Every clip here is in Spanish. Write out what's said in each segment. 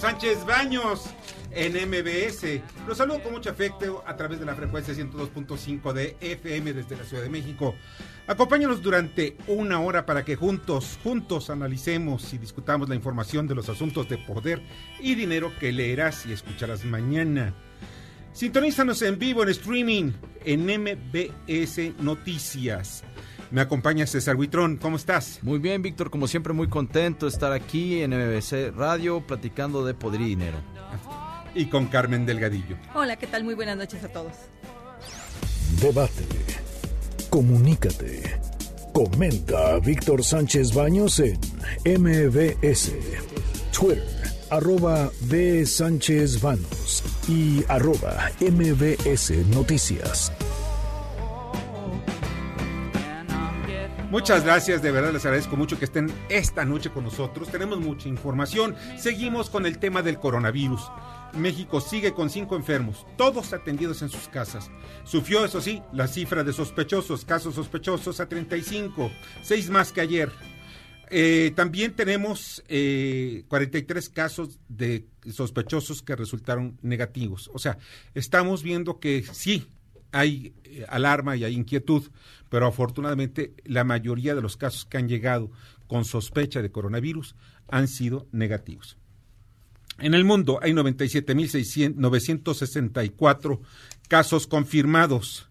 Sánchez Baños en MBS. Los saludo con mucho afecto a través de la frecuencia 102.5 de FM desde la Ciudad de México. Acompáñanos durante una hora para que juntos, juntos analicemos y discutamos la información de los asuntos de poder y dinero que leerás y escucharás mañana. Sintonízanos en vivo en streaming en MBS Noticias. Me acompaña César Huitrón. ¿Cómo estás? Muy bien, Víctor, como siempre muy contento de estar aquí en MBC Radio platicando de poder y dinero. Y con Carmen Delgadillo. Hola, ¿qué tal? Muy buenas noches a todos. Debate. Comunícate. Comenta a Víctor Sánchez Baños en MBS. Twitter, arroba B. Sánchez Baños y arroba MBS Noticias. Muchas gracias, de verdad les agradezco mucho que estén esta noche con nosotros. Tenemos mucha información. Seguimos con el tema del coronavirus. México sigue con cinco enfermos, todos atendidos en sus casas. Sufrió, eso sí, la cifra de sospechosos, casos sospechosos a 35, seis más que ayer. Eh, también tenemos eh, 43 casos de sospechosos que resultaron negativos. O sea, estamos viendo que sí hay eh, alarma y hay inquietud, pero afortunadamente la mayoría de los casos que han llegado con sospecha de coronavirus han sido negativos. En el mundo hay 97.964 casos confirmados.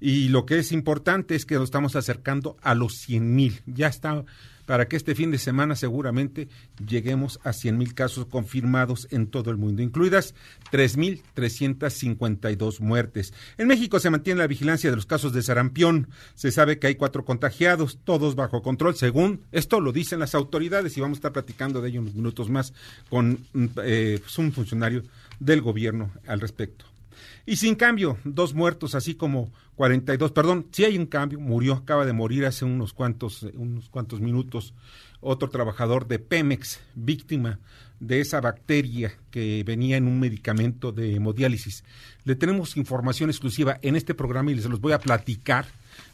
Y lo que es importante es que nos estamos acercando a los 100.000. Ya está para que este fin de semana seguramente lleguemos a 100.000 casos confirmados en todo el mundo, incluidas 3.352 muertes. En México se mantiene la vigilancia de los casos de sarampión. Se sabe que hay cuatro contagiados, todos bajo control, según esto lo dicen las autoridades y vamos a estar platicando de ello unos minutos más con eh, pues, un funcionario del gobierno al respecto. Y sin cambio, dos muertos, así como 42, perdón, sí hay un cambio, murió, acaba de morir hace unos cuantos, eh, unos cuantos minutos, otro trabajador de Pemex, víctima de esa bacteria que venía en un medicamento de hemodiálisis. Le tenemos información exclusiva en este programa y les los voy a platicar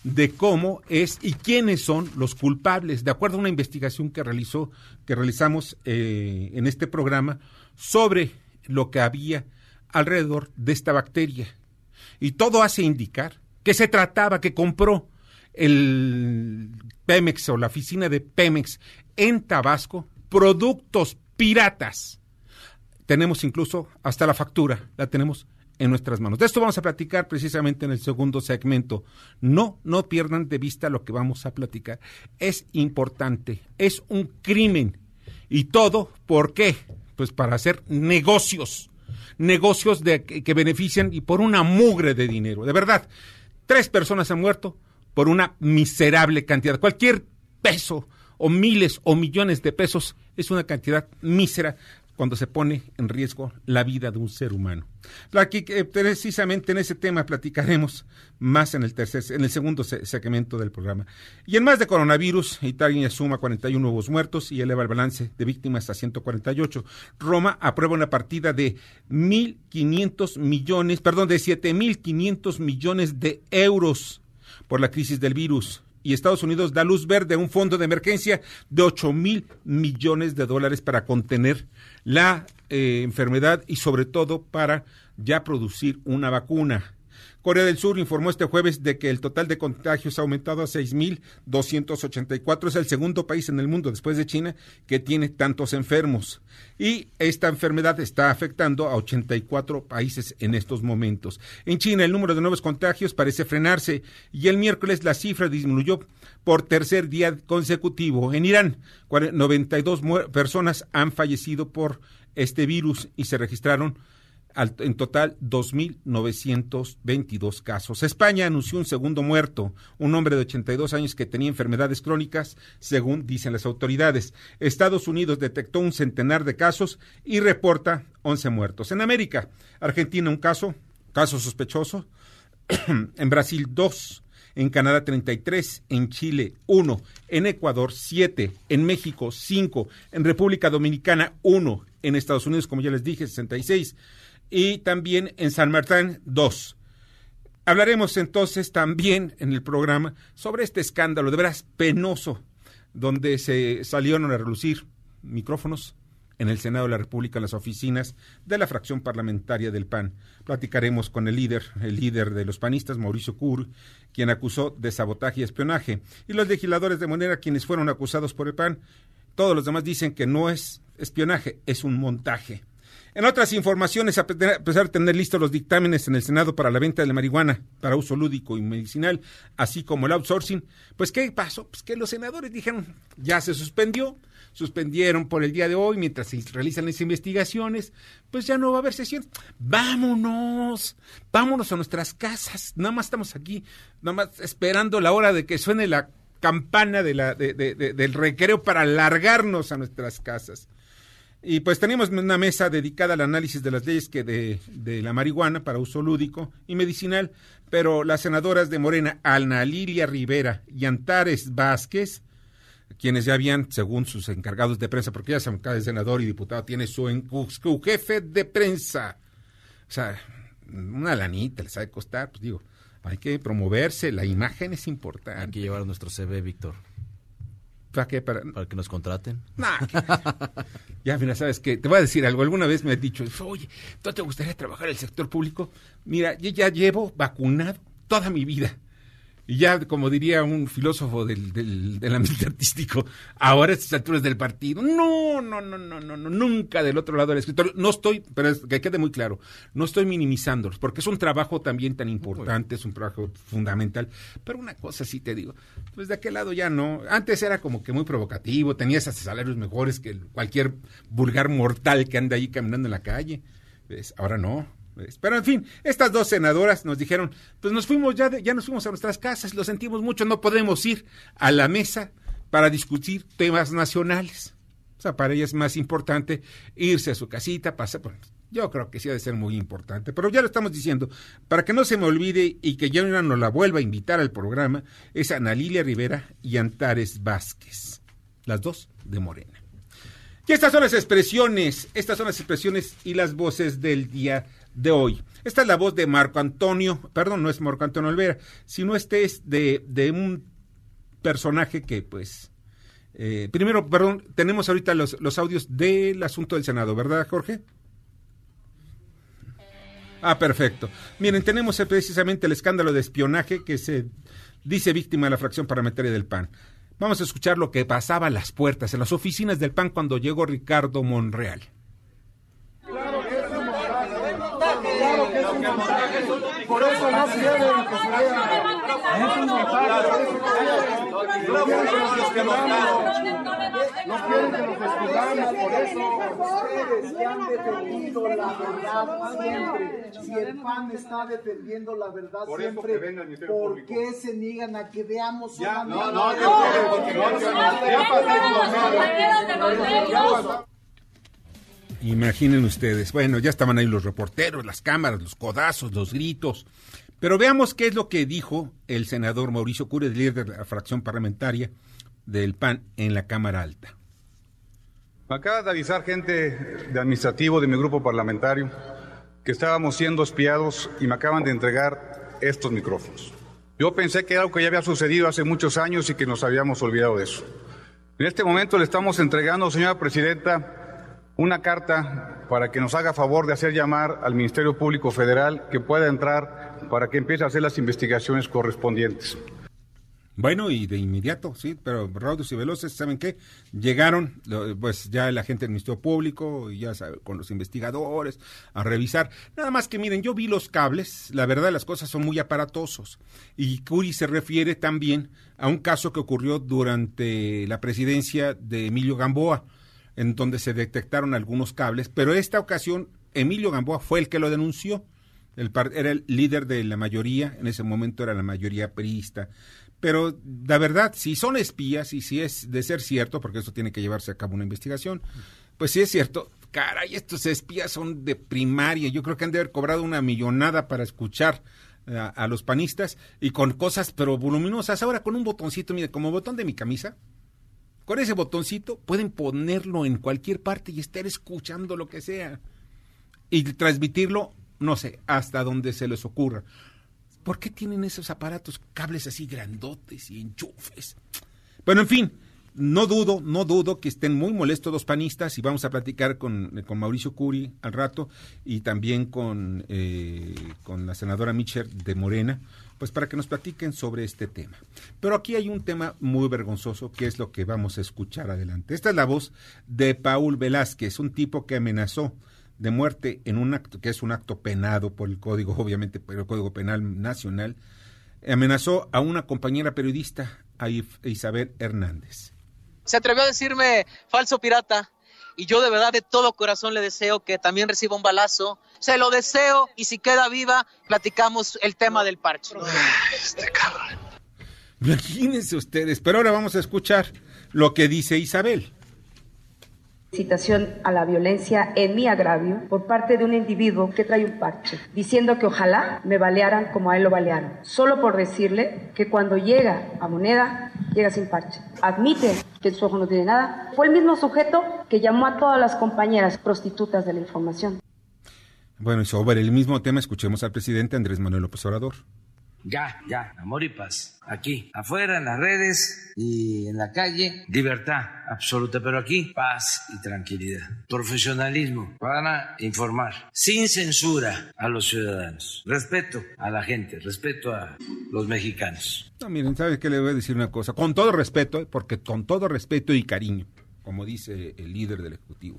de cómo es y quiénes son los culpables, de acuerdo a una investigación que realizó, que realizamos eh, en este programa sobre lo que había alrededor de esta bacteria. Y todo hace indicar que se trataba, que compró el Pemex o la oficina de Pemex en Tabasco productos piratas. Tenemos incluso hasta la factura, la tenemos en nuestras manos. De esto vamos a platicar precisamente en el segundo segmento. No, no pierdan de vista lo que vamos a platicar. Es importante, es un crimen. Y todo, ¿por qué? Pues para hacer negocios negocios de, que, benefician y por una mugre de dinero. De verdad, tres personas han muerto por una miserable cantidad. Cualquier peso o miles o millones de pesos es una cantidad mísera cuando se pone en riesgo la vida de un ser humano. Aquí, eh, precisamente en ese tema platicaremos más en el tercer, en el segundo se- segmento del programa. Y en más de coronavirus, Italia suma 41 nuevos muertos y eleva el balance de víctimas a 148. Roma aprueba una partida de 1.500 millones, perdón, de 7.500 millones de euros por la crisis del virus y Estados Unidos da luz verde a un fondo de emergencia de 8 mil millones de dólares para contener la eh, enfermedad y sobre todo para ya producir una vacuna. Corea del Sur informó este jueves de que el total de contagios ha aumentado a 6.284. Es el segundo país en el mundo, después de China, que tiene tantos enfermos. Y esta enfermedad está afectando a 84 países en estos momentos. En China, el número de nuevos contagios parece frenarse y el miércoles la cifra disminuyó por tercer día consecutivo. En Irán, 92 personas han fallecido por este virus y se registraron en total 2.922 casos. España anunció un segundo muerto, un hombre de 82 años que tenía enfermedades crónicas, según dicen las autoridades. Estados Unidos detectó un centenar de casos y reporta 11 muertos. En América, Argentina un caso, caso sospechoso. en Brasil dos. En Canadá 33, en Chile 1, en Ecuador 7, en México 5, en República Dominicana 1, en Estados Unidos, como ya les dije, 66 y también en San Martín 2. Hablaremos entonces también en el programa sobre este escándalo de veras penoso, donde se salieron a relucir micrófonos en el Senado de la República, en las oficinas de la fracción parlamentaria del PAN. Platicaremos con el líder, el líder de los panistas, Mauricio Cur, quien acusó de sabotaje y espionaje, y los legisladores de Monera, quienes fueron acusados por el PAN. Todos los demás dicen que no es espionaje, es un montaje. En otras informaciones, a pesar de tener listos los dictámenes en el Senado para la venta de la marihuana para uso lúdico y medicinal, así como el outsourcing, pues ¿qué pasó? Pues que los senadores dijeron, ya se suspendió, suspendieron por el día de hoy mientras se realizan las investigaciones, pues ya no va a haber sesión. Vámonos, vámonos a nuestras casas, nada más estamos aquí, nada más esperando la hora de que suene la campana de la, del recreo para largarnos a nuestras casas. Y pues teníamos una mesa dedicada al análisis de las leyes que de, de, la marihuana para uso lúdico y medicinal, pero las senadoras de Morena, Alna Lilia Rivera y Antares Vázquez, quienes ya habían, según sus encargados de prensa, porque ya cada senador y diputado tiene su, su jefe de prensa, o sea, una lanita les ha de costar, pues digo, hay que promoverse, la imagen es importante. Hay que llevar nuestro CV, Víctor. ¿Para qué? Para, que nos contraten. Nah, ya, mira, sabes que te voy a decir algo. Alguna vez me has dicho, oye, ¿tú te gustaría trabajar en el sector público? Mira, yo ya llevo vacunado toda mi vida. Y ya, como diría un filósofo del, del, ambiente artístico, ahora a estas alturas del partido, no, no, no, no, no, no, nunca del otro lado del escritorio. No estoy, pero es, que quede muy claro, no estoy minimizándolos, porque es un trabajo también tan importante, es un trabajo fundamental. Pero una cosa sí te digo, pues de aquel lado ya no. Antes era como que muy provocativo, tenías salarios mejores que cualquier vulgar mortal que anda ahí caminando en la calle. ¿Ves? Ahora no, pero en fin, estas dos senadoras nos dijeron, pues nos fuimos ya, ya nos fuimos a nuestras casas, lo sentimos mucho, no podemos ir a la mesa para discutir temas nacionales. O sea, para ellas es más importante irse a su casita, pasar. Yo creo que sí ha de ser muy importante, pero ya lo estamos diciendo, para que no se me olvide y que ya no la vuelva a invitar al programa, es Ana Lilia Rivera y Antares Vázquez, las dos de Morena. Y estas son las expresiones, estas son las expresiones y las voces del día de hoy. Esta es la voz de Marco Antonio, perdón, no es Marco Antonio Olvera, sino este es de, de un personaje que pues... Eh, primero, perdón, tenemos ahorita los, los audios del asunto del Senado, ¿verdad, Jorge? Ah, perfecto. Miren, tenemos precisamente el escándalo de espionaje que se dice víctima de la fracción parlamentaria del PAN. Vamos a escuchar lo que pasaba a las puertas, en las oficinas del PAN cuando llegó Ricardo Monreal. Por eso no quieren que nos despidamos por eso. Ustedes que han defendido la verdad siempre. Si el PAN está defendiendo la verdad siempre, ¿por qué se niegan a que veamos Ya, una no, no, no. Imaginen ustedes. Bueno, ya estaban ahí los reporteros, las cámaras, los codazos, los gritos. Pero veamos qué es lo que dijo el senador Mauricio Cure, líder de la fracción parlamentaria del PAN en la Cámara Alta. Me acaba de avisar gente de administrativo de mi grupo parlamentario que estábamos siendo espiados y me acaban de entregar estos micrófonos. Yo pensé que era algo que ya había sucedido hace muchos años y que nos habíamos olvidado de eso. En este momento le estamos entregando, señora presidenta, una carta para que nos haga favor de hacer llamar al Ministerio Público Federal que pueda entrar para que empiece a hacer las investigaciones correspondientes. Bueno, y de inmediato, sí, pero raudos y veloces, ¿saben qué? Llegaron, pues ya la gente del Ministerio Público, ya sabe, con los investigadores, a revisar. Nada más que miren, yo vi los cables, la verdad las cosas son muy aparatosos. Y Curi se refiere también a un caso que ocurrió durante la presidencia de Emilio Gamboa, en donde se detectaron algunos cables, pero esta ocasión Emilio Gamboa fue el que lo denunció. El, era el líder de la mayoría, en ese momento era la mayoría priista. Pero la verdad, si son espías y si es de ser cierto, porque eso tiene que llevarse a cabo una investigación, pues si es cierto, caray, estos espías son de primaria. Yo creo que han de haber cobrado una millonada para escuchar a, a los panistas y con cosas pero voluminosas. Ahora con un botoncito, mire, como botón de mi camisa, con ese botoncito pueden ponerlo en cualquier parte y estar escuchando lo que sea y transmitirlo, no sé, hasta donde se les ocurra. ¿Por qué tienen esos aparatos, cables así grandotes y enchufes? Bueno, en fin, no dudo, no dudo que estén muy molestos los panistas y vamos a platicar con, con Mauricio Curi al rato y también con, eh, con la senadora Mitchell de Morena, pues para que nos platiquen sobre este tema. Pero aquí hay un tema muy vergonzoso que es lo que vamos a escuchar adelante. Esta es la voz de Paul Velázquez, un tipo que amenazó de muerte en un acto que es un acto penado por el código, obviamente por el Código Penal Nacional, amenazó a una compañera periodista, a Isabel Hernández. Se atrevió a decirme falso pirata y yo de verdad de todo corazón le deseo que también reciba un balazo. Se lo deseo y si queda viva platicamos el tema del parche. Este cabrón. Imagínense ustedes, pero ahora vamos a escuchar lo que dice Isabel citación a la violencia en mi agravio por parte de un individuo que trae un parche, diciendo que ojalá me balearan como a él lo balearon, solo por decirle que cuando llega a moneda, llega sin parche. Admite que su ojo no tiene nada. Fue el mismo sujeto que llamó a todas las compañeras prostitutas de la información. Bueno, y sobre el mismo tema escuchemos al presidente Andrés Manuel López Obrador. Ya, ya, amor y paz. Aquí, afuera, en las redes y en la calle, libertad absoluta, pero aquí, paz y tranquilidad. Profesionalismo para informar, sin censura a los ciudadanos. Respeto a la gente, respeto a los mexicanos. No, miren, ¿sabe qué le voy a decir una cosa? Con todo respeto, porque con todo respeto y cariño, como dice el líder del Ejecutivo.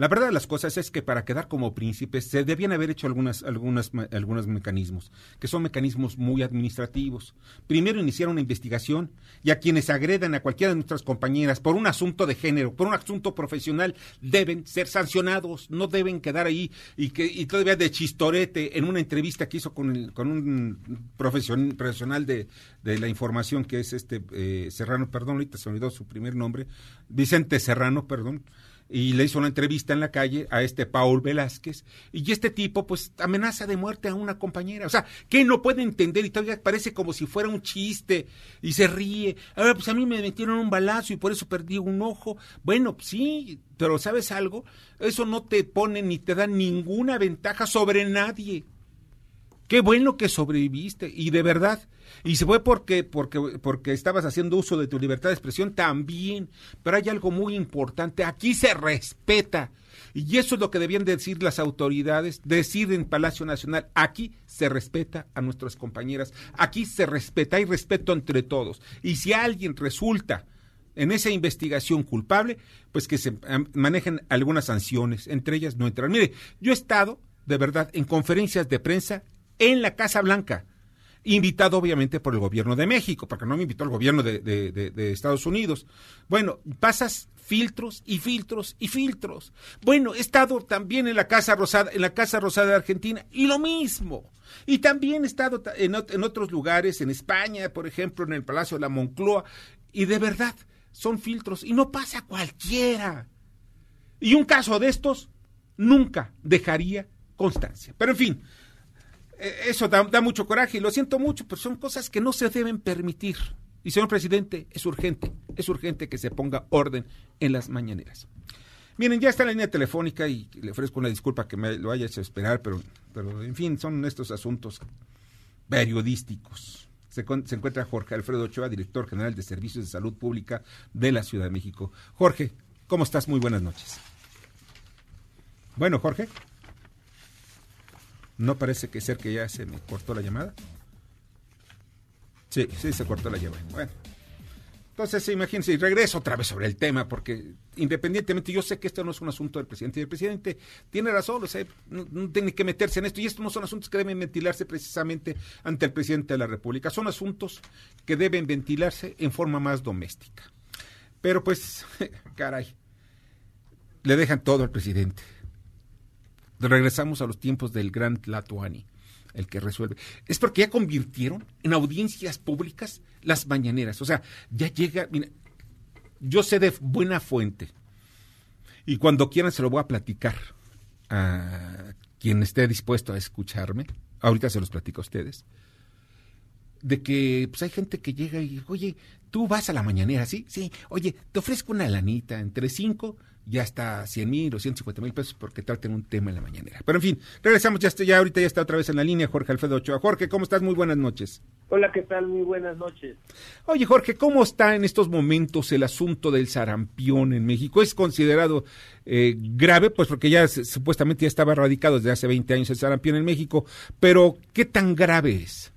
La verdad de las cosas es que para quedar como príncipes se debían haber hecho algunas, algunas, algunos mecanismos, que son mecanismos muy administrativos. Primero iniciar una investigación y a quienes agredan a cualquiera de nuestras compañeras por un asunto de género, por un asunto profesional, deben ser sancionados, no deben quedar ahí y que y todavía de chistorete en una entrevista que hizo con, con un profesional de, de, la información que es este eh, Serrano, perdón, ahorita se olvidó su primer nombre, Vicente Serrano, perdón y le hizo una entrevista en la calle a este Paul Velázquez y este tipo pues amenaza de muerte a una compañera. O sea, que no puede entender y todavía parece como si fuera un chiste y se ríe. A ver, pues a mí me metieron un balazo y por eso perdí un ojo. Bueno, sí, pero ¿sabes algo? Eso no te pone ni te da ninguna ventaja sobre nadie. Qué bueno que sobreviviste y de verdad. Y se fue porque, porque, porque estabas haciendo uso de tu libertad de expresión también. Pero hay algo muy importante. Aquí se respeta. Y eso es lo que debían decir las autoridades, decir en Palacio Nacional, aquí se respeta a nuestras compañeras, aquí se respeta, hay respeto entre todos. Y si alguien resulta en esa investigación culpable, pues que se manejen algunas sanciones, entre ellas no entrar. Mire, yo he estado, de verdad, en conferencias de prensa en la Casa Blanca, invitado obviamente por el gobierno de México, porque no me invitó el gobierno de, Estados Unidos. Bueno, pasas filtros y filtros y filtros. Bueno, he estado también en la Casa Rosada, en la Casa Rosada de Argentina, y lo mismo. Y también he estado en, en otros lugares, en España, por ejemplo, en el Palacio de la Moncloa, y de verdad, son filtros, y no pasa cualquiera. Y un caso de estos nunca dejaría constancia. Pero en fin, eso da, mucho coraje y lo siento mucho, pero son cosas que no se deben permitir. Y señor presidente, es urgente, es urgente que se ponga orden en las mañaneras. Miren, ya está la línea telefónica y le ofrezco una disculpa que me lo haya hecho esperar, pero, pero en fin, son estos asuntos periodísticos. Se, se, encuentra Jorge Alfredo Ochoa, director general de Servicios de Salud Pública de la Ciudad de México. Jorge, ¿cómo estás? Muy buenas noches. Bueno, Jorge. No parece que ser que ya se me cortó la llamada. Sí, sí, se cortó la llamada. Bueno. Entonces, imagínense, y regreso otra vez sobre el tema, porque independientemente, yo sé que esto no es un asunto del presidente, y el presidente tiene razón, o sea, no, no tiene que meterse en esto, y estos no son asuntos que deben ventilarse precisamente ante el presidente de la República, son asuntos que deben ventilarse en forma más doméstica. Pero pues, caray, le dejan todo al presidente. Regresamos a los tiempos del gran Tlatuani, el que resuelve. Es porque ya convirtieron en audiencias públicas las mañaneras. O sea, ya llega, mira, yo sé de buena fuente. Y cuando quieran se lo voy a platicar a quien esté dispuesto a escucharme. Ahorita se los platico a ustedes. De que pues hay gente que llega y, oye, tú vas a la mañanera, ¿sí? Sí, oye, te ofrezco una lanita entre cinco y hasta 100 mil o 150 mil pesos porque traten un tema en la mañanera. Pero en fin, regresamos, ya, está, ya ahorita ya está otra vez en la línea Jorge Alfredo Ochoa. Jorge, ¿cómo estás? Muy buenas noches. Hola, ¿qué tal? Muy buenas noches. Oye, Jorge, ¿cómo está en estos momentos el asunto del sarampión en México? ¿Es considerado eh, grave? Pues porque ya supuestamente ya estaba erradicado desde hace 20 años el sarampión en México, pero ¿qué tan grave es?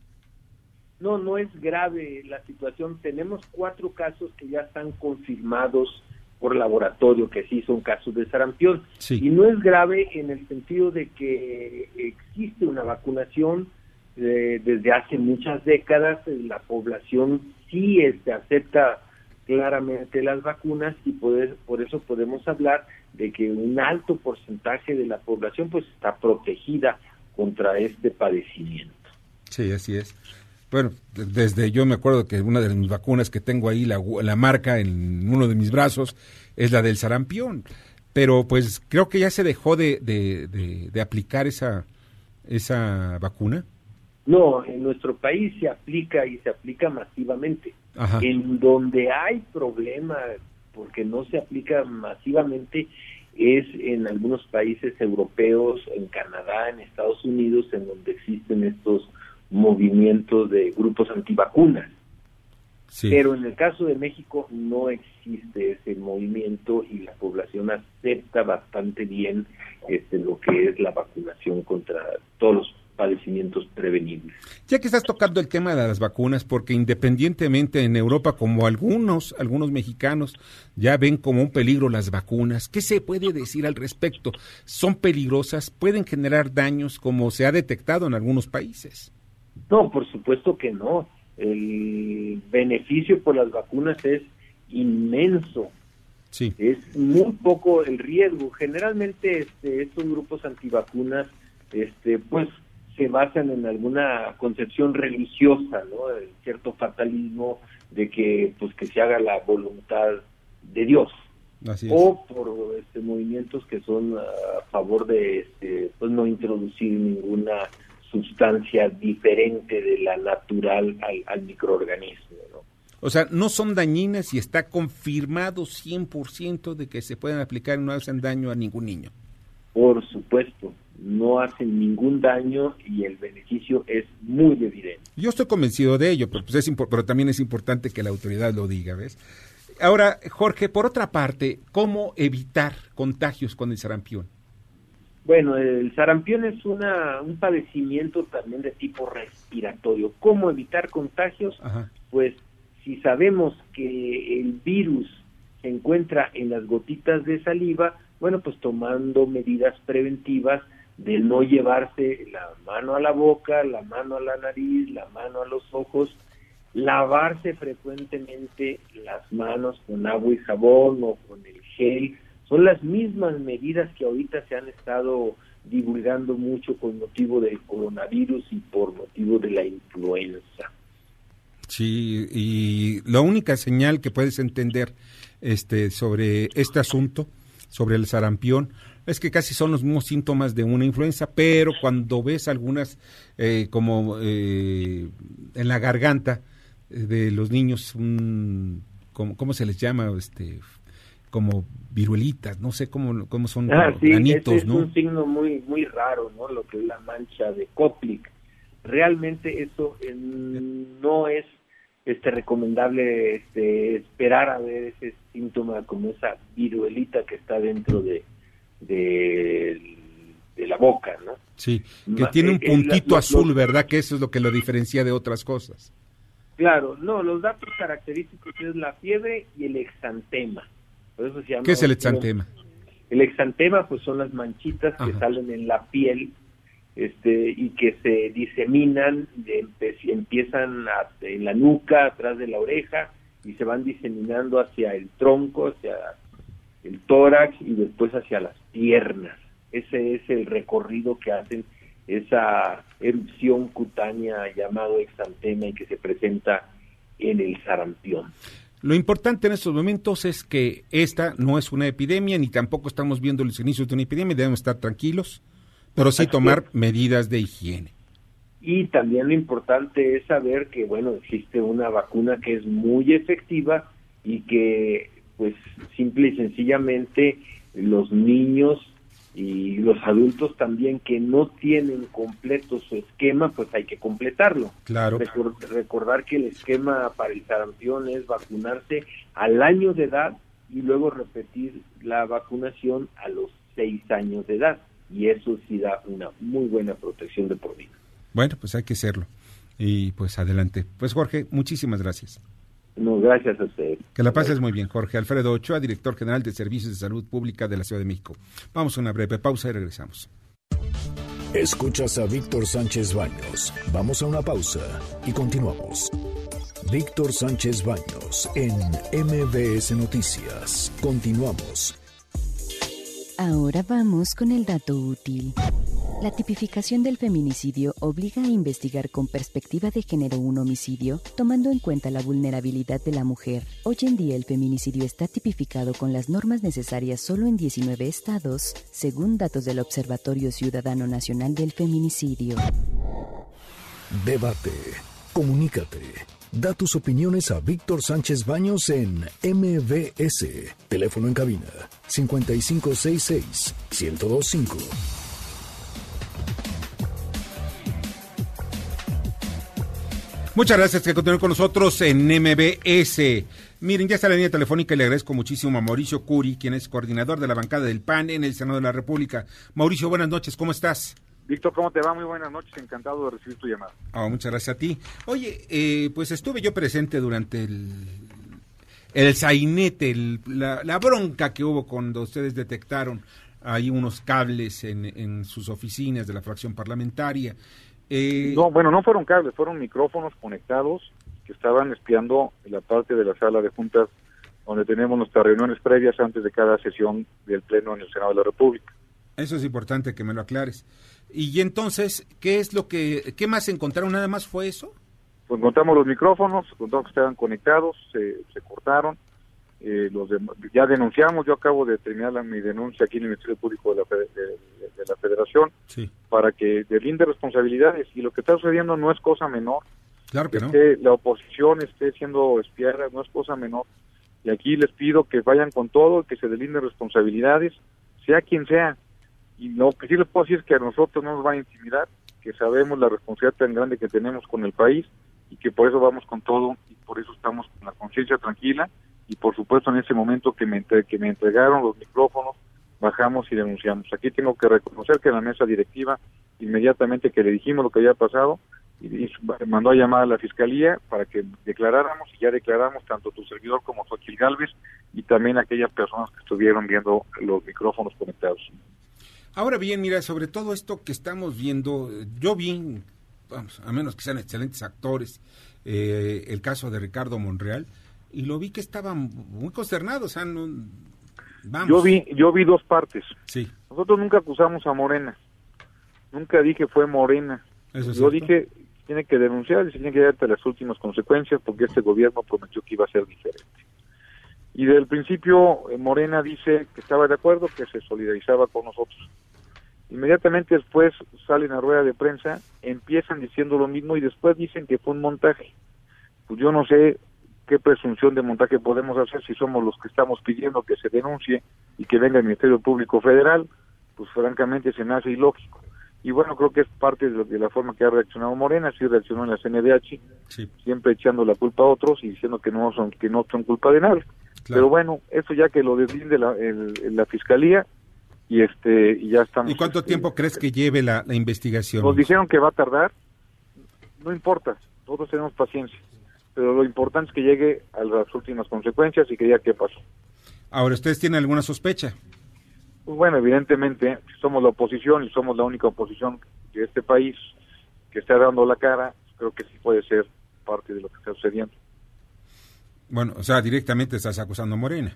No, no es grave la situación. Tenemos cuatro casos que ya están confirmados por laboratorio, que sí son casos de sarampión. Y no es grave en el sentido de que existe una vacunación eh, desde hace muchas décadas. eh, La población sí este, acepta claramente las vacunas y poder- por eso podemos hablar de que un alto porcentaje de la población pues está protegida contra este padecimiento. Sí, así es. Bueno, de- desde yo me acuerdo que una de mis vacunas que tengo ahí, la, la marca en uno de mis brazos, es la del sarampión. Pero pues creo que ya se dejó de, de- de- de aplicar esa, esa vacuna. No, en nuestro país se aplica y se aplica masivamente. Ajá. En donde hay problema porque no se aplica masivamente es en algunos países europeos, en Canadá, en Estados Unidos, en donde existen estos movimientos de grupos antivacunas. Sí. Pero en el caso de México no existe ese movimiento y la población acepta bastante bien este, lo que es la vacunación contra todos los padecimientos prevenibles. Ya que estás tocando el tema de las vacunas, porque independientemente en Europa, como algunos, algunos mexicanos ya ven como un peligro las vacunas, ¿qué se puede decir al respecto? ¿Son peligrosas? ¿Pueden generar daños como se ha detectado en algunos países? No, por supuesto que no. El beneficio por las vacunas es inmenso. Sí. Es muy poco el riesgo. Generalmente este, estos grupos antivacunas este, pues se basan en alguna concepción religiosa, ¿no? En cierto fatalismo de que pues que se haga la voluntad de Dios Así es. o por este, movimientos que son a favor de este, pues no introducir ninguna sustancia diferente de la natural al, al microorganismo. ¿no? O sea, no son dañinas y está confirmado 100% de que se pueden aplicar y no hacen daño a ningún niño. Por supuesto, no hacen ningún daño y el beneficio es muy evidente. Yo estoy convencido de ello, pero, pues es pero también es importante que la autoridad lo diga, ¿ves? Ahora, Jorge, por otra parte, ¿cómo evitar contagios con el sarampión? Bueno, el sarampión es una, un padecimiento también de tipo respiratorio. ¿Cómo evitar contagios? Ajá. Pues si sabemos que el virus se encuentra en las gotitas de saliva, bueno, pues tomando medidas preventivas de no llevarse la mano a la boca, la mano a la nariz, la mano a los ojos, lavarse frecuentemente las manos con agua y jabón o con el gel. Son las mismas medidas que ahorita se han estado divulgando mucho con motivo del coronavirus y por motivo de la influenza. Sí, y la única señal que puedes entender este, sobre este asunto, sobre el sarampión, es que casi son los mismos síntomas de una influenza, pero cuando ves algunas eh, como eh, en la garganta eh, de los niños, un, como, ¿cómo se les llama? Este, como viruelitas, no sé cómo, cómo son Ah, como sí, granitos, ese es ¿no? un signo muy muy raro, ¿no? Lo que es la mancha de Koplik. Realmente eso eh, no es este recomendable este, esperar a ver ese síntoma como esa viruelita que está dentro de de la boca, ¿no? Sí, que tiene un puntito azul, ¿verdad? Que eso es lo que lo diferencia de otras cosas. Claro, no, los datos característicos es la fiebre y el exantema. Por eso se llama ¿Qué es el exantema? El exantema pues son las manchitas que salen en la piel este y que se diseminan, de, empiezan en la nuca, atrás de la oreja y se van diseminando hacia el tronco, hacia el tórax y después hacia las piernas. Ese es el recorrido que hacen esa erupción cutánea llamado exantema y que se presenta en el sarampión. Lo importante en estos momentos es que esta no es una epidemia ni tampoco estamos viendo los inicios de una epidemia, debemos estar tranquilos, pero sí tomar medidas de higiene. Y también lo importante es saber que, bueno, existe una vacuna que es muy efectiva y que, pues, simple y sencillamente los niños y los adultos también que no tienen completo su esquema, pues hay que completarlo. Claro. recordar que el esquema para el sarampión es vacunarse al año de edad y luego repetir la vacunación a los seis años de edad. Y eso sí da una muy buena protección de por vida. Bueno, pues hay que hacerlo. Y pues adelante. Pues Jorge, muchísimas gracias. No, gracias a usted. Que la pases muy bien, Jorge Alfredo Ochoa, director general de Servicios de Salud Pública de la Ciudad de México. Vamos a una breve pausa y regresamos. Escuchas a Víctor Sánchez Baños. Vamos a una pausa y continuamos. Víctor Sánchez Baños en MBS Noticias. Continuamos. Ahora vamos con el dato útil. La tipificación del feminicidio obliga a investigar con perspectiva de género un homicidio, tomando en cuenta la vulnerabilidad de la mujer. Hoy en día el feminicidio está tipificado con las normas necesarias solo en 19 estados, según datos del Observatorio Ciudadano Nacional del Feminicidio. Debate. Comunícate. Da tus opiniones a Víctor Sánchez Baños en MBS. Teléfono en cabina 5566 1025. Muchas gracias que continúen con nosotros en MBS. Miren, ya está la línea telefónica y le agradezco muchísimo a Mauricio Curi, quien es coordinador de la bancada del PAN en el Senado de la República. Mauricio, buenas noches, ¿cómo estás? Víctor, ¿cómo te va? Muy buenas noches, encantado de recibir tu llamada. Oh, muchas gracias a ti. Oye, eh, pues estuve yo presente durante el, el sainete, la, bronca que hubo cuando ustedes detectaron ahí unos cables en, en sus oficinas de la fracción parlamentaria eh, no, bueno, no fueron cables, fueron micrófonos conectados que estaban espiando en la parte de la sala de juntas donde tenemos nuestras reuniones previas antes de cada sesión del Pleno en el Senado de la República. Eso es importante que me lo aclares. Y entonces, ¿qué es lo que, qué más encontraron? ¿Nada más fue eso? Pues encontramos los micrófonos, encontramos que estaban conectados, se, se cortaron, eh, los ya denunciamos, yo acabo de terminar mi denuncia aquí en el Ministerio Público de la, Federación para que delinde responsabilidades y lo que está sucediendo no es cosa menor. Claro que, que la oposición esté siendo espiada no es cosa menor. Y aquí les pido que vayan con todo, que se delinden responsabilidades, sea quien sea. Y lo que sí les puedo decir es que a nosotros no nos va a intimidar, que sabemos la responsabilidad tan grande que tenemos con el país y que por eso vamos con todo y por eso estamos con la conciencia tranquila y por supuesto en ese momento que me, que me entregaron los micrófonos, bajamos y denunciamos. Aquí tengo que reconocer que la mesa directiva, inmediatamente que le dijimos lo que había pasado, y, mandó a llamar a la fiscalía para que declaráramos y ya declaramos tanto tu servidor como Joaquín Galvez y también aquellas personas que estuvieron viendo los micrófonos conectados. Ahora bien, mira, sobre todo esto que estamos viendo, yo vi, vamos, a menos que sean excelentes actores, eh, el caso de Ricardo Monreal, y lo vi que estaba muy consternado, o sea, no, vamos. Yo vi, yo vi dos partes. Sí. Nosotros nunca acusamos a Morena, nunca dije fue Morena. yo dije, tiene que denunciar y se tiene que dar hasta las últimas consecuencias porque este gobierno prometió que iba a ser diferente. Y del principio eh, Morena dice que estaba de acuerdo, que se solidarizaba con nosotros. Inmediatamente después salen a rueda de prensa, empiezan diciendo lo mismo y después dicen que fue un montaje. Pues yo no sé qué presunción de montaje podemos hacer si somos los que estamos pidiendo que se denuncie y que venga el Ministerio Público Federal, pues francamente se me hace ilógico. Y bueno, creo que es parte de, la forma que ha reaccionado Morena, sí reaccionó en la CNDH, siempre echando la culpa a otros y diciendo que no son que no son culpa de nadie. Pero bueno, eso ya que lo deslinde la, la Fiscalía y este y ya estamos. ¿Y cuánto este, tiempo crees que lleve la, la investigación? Nos dijeron que va a tardar, no importa, todos tenemos paciencia, pero lo importante es que llegue a las últimas consecuencias y que diga qué pasó. Ahora, ¿ustedes tienen alguna sospecha? Pues bueno, evidentemente, si somos la oposición y somos la única oposición de este país que está dando la cara, creo que sí puede ser parte de lo que está sucediendo. Bueno, o sea, directamente estás acusando a Morena.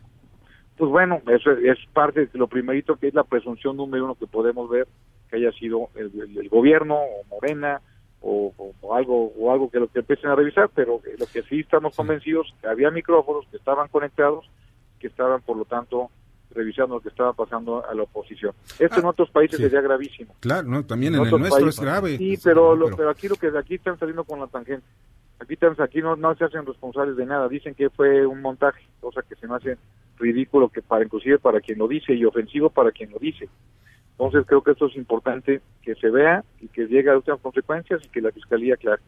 Pues bueno, eso es, es parte de lo primerito que es la presunción número uno que podemos ver que haya sido el, el- el gobierno o Morena o, algo o algo que lo que empiecen a revisar, pero lo que sí estamos convencidos que había micrófonos que estaban conectados, que estaban por lo tanto revisando lo que estaba pasando a la oposición. Esto en otros países sí. sería gravísimo. Claro, no, también en, el nuestro países. es grave. Sí, pero, lo- pero aquí lo que de aquí están saliendo con la tangente. Aquí están, aquí no, no se hacen responsables de nada. Dicen que fue un montaje, cosa que se me hace ridículo que para inclusive para quien lo dice y ofensivo para quien lo dice. Entonces creo que esto es importante que se vea y que llegue a últimas consecuencias y que la fiscalía aclare.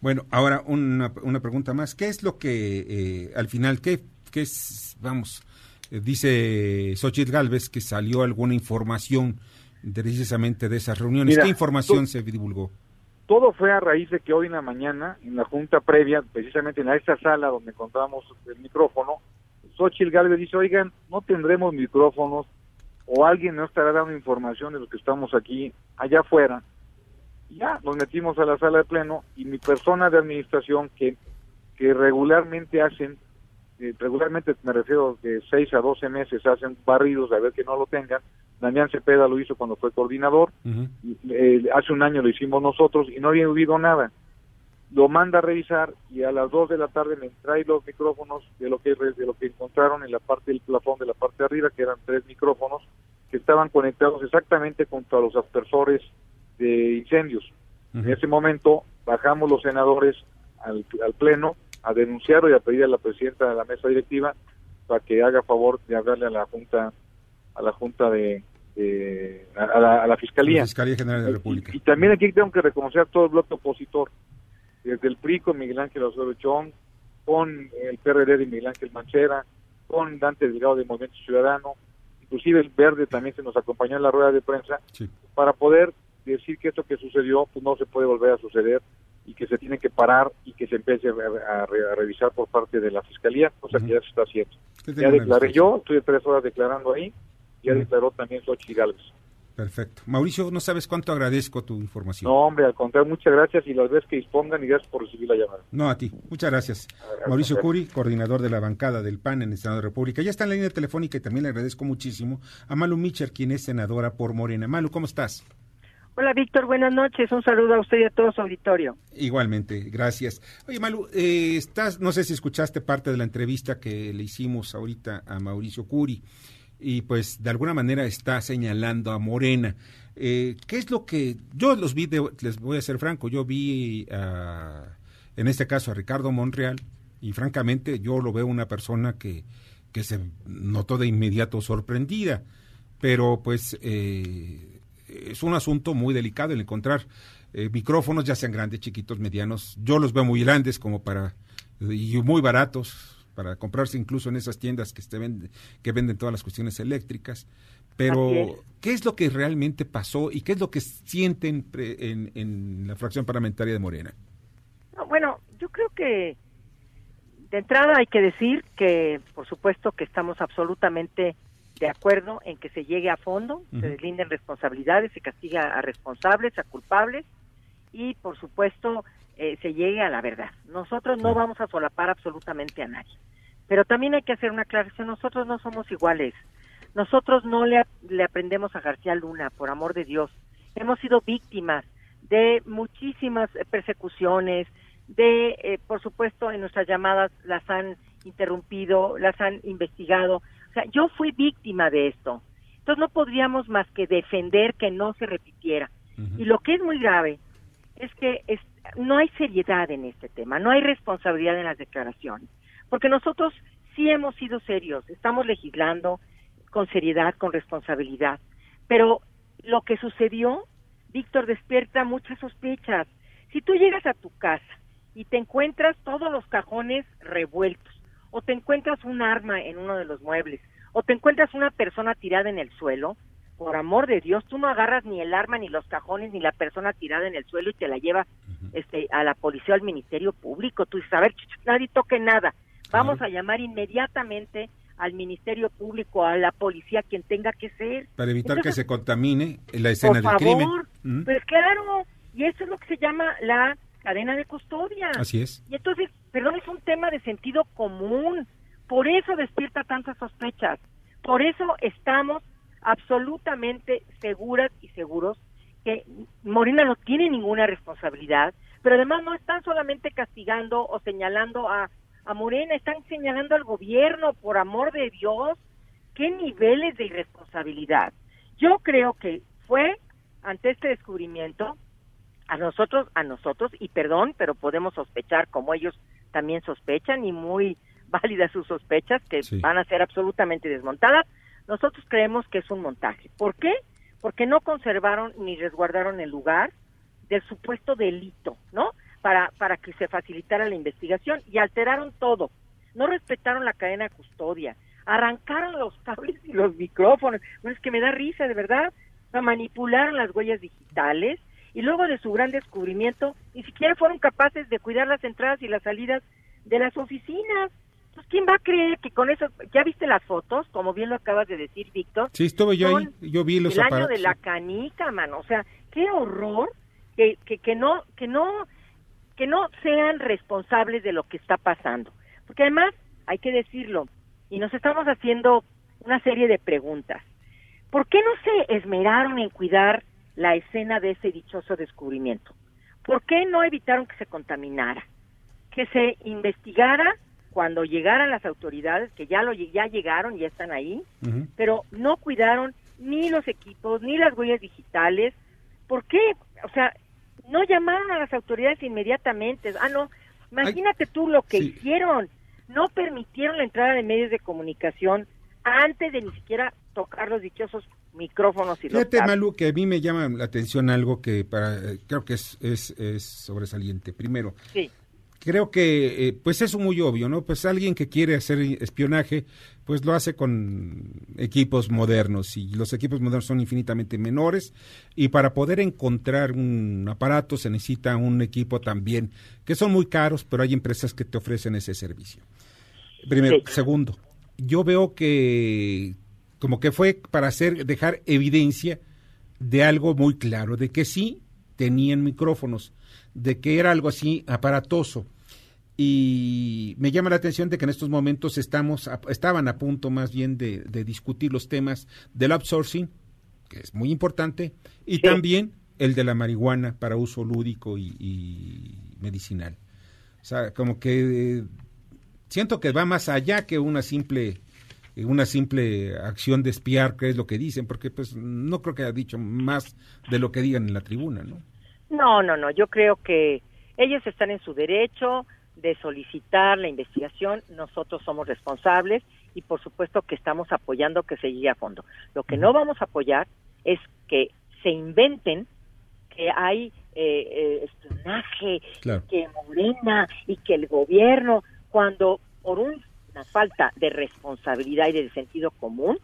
Bueno, ahora una, una pregunta más. ¿Qué es lo que eh, al final, qué, qué es, vamos, eh, dice Xochitl Galvez que salió alguna información de- precisamente de esas reuniones? Mira, ¿Qué información se divulgó? Todo fue a raíz de que hoy en la mañana, en la junta previa, precisamente en esta sala donde encontramos el micrófono, Xochitl Galvez dice, oigan, no tendremos micrófonos o alguien no estará dando información de los que estamos aquí allá afuera. Ya nos metimos a la sala de pleno y mi persona de administración que, que regularmente hacen, eh, regularmente me refiero de 6 a 12 meses hacen barridos a ver que no lo tengan, Damián Cepeda lo hizo cuando fue coordinador, eh, hace un año lo hicimos nosotros y no había habido nada. Lo manda a revisar y a las 2 de la tarde me trae los micrófonos de lo que de lo que encontraron en la parte del plafón de la parte de arriba, que eran tres micrófonos que estaban conectados exactamente contra los aspersores de incendios. En ese momento bajamos los senadores al, al pleno a denunciar y a pedir a la presidenta de la mesa directiva para que haga favor de hablarle a la junta a la junta de, de- a, la, a la fiscalía La Fiscalía General de la República. y también aquí tengo que reconocer a todo el bloque opositor, PRI con Miguel Ángel Osorio Chong, con el PRD de Miguel Ángel Manchera, con Dante Delgado de Movimiento Ciudadano, inclusive el Verde también se nos acompañó en la rueda de prensa, para poder decir que esto que sucedió pues no se puede volver a suceder y que se tiene que parar y que se empiece a, a- a revisar por parte de la Fiscalía, cosa que ya se está haciendo. Ya declaré yo, estoy tres horas declarando ahí, ya declaró también Xochitl Gálvez. Perfecto. Mauricio, no sabes cuánto agradezco tu información. No, hombre, al contrario, muchas gracias y las veces que dispongan y gracias por recibir la llamada. No, a ti. Muchas gracias. Mauricio Curi, coordinador de la bancada del PAN en el Senado de la República. Ya está en la línea telefónica y también le agradezco muchísimo a Malu Micher, quien es senadora por Morena. Malu, ¿cómo estás? Hola Víctor, buenas noches. Un saludo a usted y a todo su auditorio. Igualmente, gracias. Oye, Malu, eh, estás, no sé si escuchaste parte de la entrevista que le hicimos ahorita a Mauricio Curi y pues de alguna manera está señalando a Morena. Eh, ¿Qué es lo que yo los vi? De, les voy a ser franco, yo vi a, en este caso a Ricardo Monreal y francamente yo lo veo una persona que, que se notó de inmediato sorprendida, pero pues eh, es un asunto muy delicado el encontrar eh, micrófonos, ya sean grandes, chiquitos, medianos. Yo los veo muy grandes como para y muy baratos para comprarse incluso en esas tiendas que, se vende- que venden todas las cuestiones eléctricas. Pero, es. ¿qué es lo que realmente pasó y qué es lo que sienten pre- en, en la fracción parlamentaria de Morena? No, bueno, yo creo que de entrada hay que decir que, por supuesto, que estamos absolutamente de acuerdo en que se llegue a fondo, se deslinden responsabilidades, se castiga a responsables, a culpables y, por supuesto, eh, se llegue a la verdad. Nosotros no vamos a solapar absolutamente a nadie. Pero también hay que hacer una aclaración, nosotros no somos iguales. Nosotros no le, le aprendemos a García Luna, por amor de Dios. Hemos sido víctimas de muchísimas eh, persecuciones, de, eh, por supuesto, en nuestras llamadas las han interrumpido, las han investigado. O sea, yo fui víctima de esto. Entonces no podríamos más que defender que no se repitiera. Y lo que es muy grave es que es- no hay seriedad en este tema, no hay responsabilidad en las declaraciones, porque nosotros sí hemos sido serios, estamos legislando con seriedad, con responsabilidad, pero lo que sucedió, Víctor, despierta muchas sospechas. Si tú llegas a tu casa y te encuentras todos los cajones revueltos, o te encuentras un arma en uno de los muebles, o te encuentras una persona tirada en el suelo, por amor de Dios, tú no agarras ni el arma, ni los cajones, ni la persona tirada en el suelo y te la llevas este, a la policía o al Ministerio Público. Tú dices, a ver, nadie toque nada. Vamos a llamar inmediatamente al Ministerio Público, a la policía, quien tenga que ser. Para evitar que se contamine la escena del crimen. Pues claro, y eso es lo que se llama la cadena de custodia. Así es. Y entonces, perdón, es un tema de sentido común. Por eso despierta tantas sospechas. Por eso estamos absolutamente seguras y seguros que Morena no tiene ninguna responsabilidad, pero además no están solamente castigando o señalando a, a Morena, están señalando al gobierno, por amor de Dios, qué niveles de irresponsabilidad. Yo creo que fue ante este descubrimiento a nosotros, a nosotros, y perdón, pero podemos sospechar como ellos también sospechan y muy válidas sus sospechas que van a ser absolutamente desmontadas, nosotros creemos que es un montaje. ¿Por qué? Porque no conservaron ni resguardaron el lugar del supuesto delito, ¿no? Para, para que se facilitara la investigación y alteraron todo. No respetaron la cadena de custodia, arrancaron los cables y los micrófonos. Bueno, es que me da risa, de verdad. manipularon las huellas digitales y luego de su gran descubrimiento ni siquiera fueron capaces de cuidar las entradas y las salidas de las oficinas. ¿Quién va a creer que con eso, ya viste las fotos, como bien lo acabas de decir, Víctor? Sí, estuve yo ahí, yo vi los El año de la canica, mano, o sea, qué horror que, que, que no, que no, que no sean responsables de lo que está pasando. Porque además, hay que decirlo, y nos estamos haciendo una serie de preguntas. ¿Por qué no se esmeraron en cuidar la escena de ese dichoso descubrimiento? ¿Por qué no evitaron que se contaminara? Que se investigara cuando llegaran las autoridades, que ya, lo, ya llegaron, ya están ahí, pero no cuidaron ni los equipos, ni las huellas digitales. ¿Por qué? O sea, no llamaron a las autoridades inmediatamente. Ah, no, imagínate tú lo que hicieron. No permitieron la entrada de medios de comunicación antes de ni siquiera tocar los dichosos micrófonos y Fíjate, los Malu, que a mí me llama la atención algo que para creo que es, es, es sobresaliente. Primero, sí creo que eh, pues es muy obvio, ¿no? Pues alguien que quiere hacer espionaje, pues lo hace con equipos modernos y los equipos modernos son infinitamente menores y para poder encontrar un aparato se necesita un equipo también que son muy caros, pero hay empresas que te ofrecen ese servicio. Primero, segundo, yo veo que como que fue para hacer dejar evidencia de algo muy claro, de que sí tenían micrófonos de que era algo así aparatoso. Y me llama la atención de que en estos momentos estamos, estaban a punto más bien de, discutir los temas del outsourcing, que es muy importante, y también el de la marihuana para uso lúdico y, medicinal. O sea, como que eh, siento que va más allá que una simple una simple acción de espiar, que es lo que dicen, porque pues no creo que haya dicho más de lo que digan en la tribuna, ¿no? No, no, no. Yo creo que ellos están en su derecho de solicitar la investigación. Nosotros somos responsables y por supuesto que estamos apoyando que se llegue a fondo. Lo que no vamos a apoyar es que se inventen que hay eh, eh espionaje, que Morena y que el gobierno, cuando por una falta de responsabilidad y de sentido común,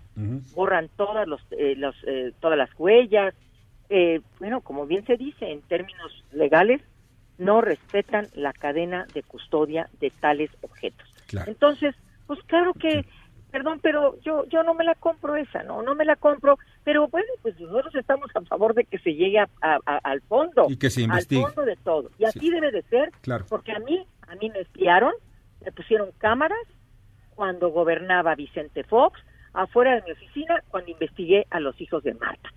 borran todas, los, eh, los eh, todas las huellas, eh, bueno, como bien se dice en términos legales, no respetan la cadena de custodia de tales objetos. Entonces, pues claro que, perdón, pero yo yo no me la compro esa, no, no me la compro, pero bueno, pues nosotros estamos a favor de que se llegue a, al fondo, y que se investigue. al fondo de todo. Y así debe de ser, porque a mí, a mí me espiaron, me pusieron cámaras cuando gobernaba Vicente Fox, afuera de mi oficina, cuando investigué a los hijos de Marta.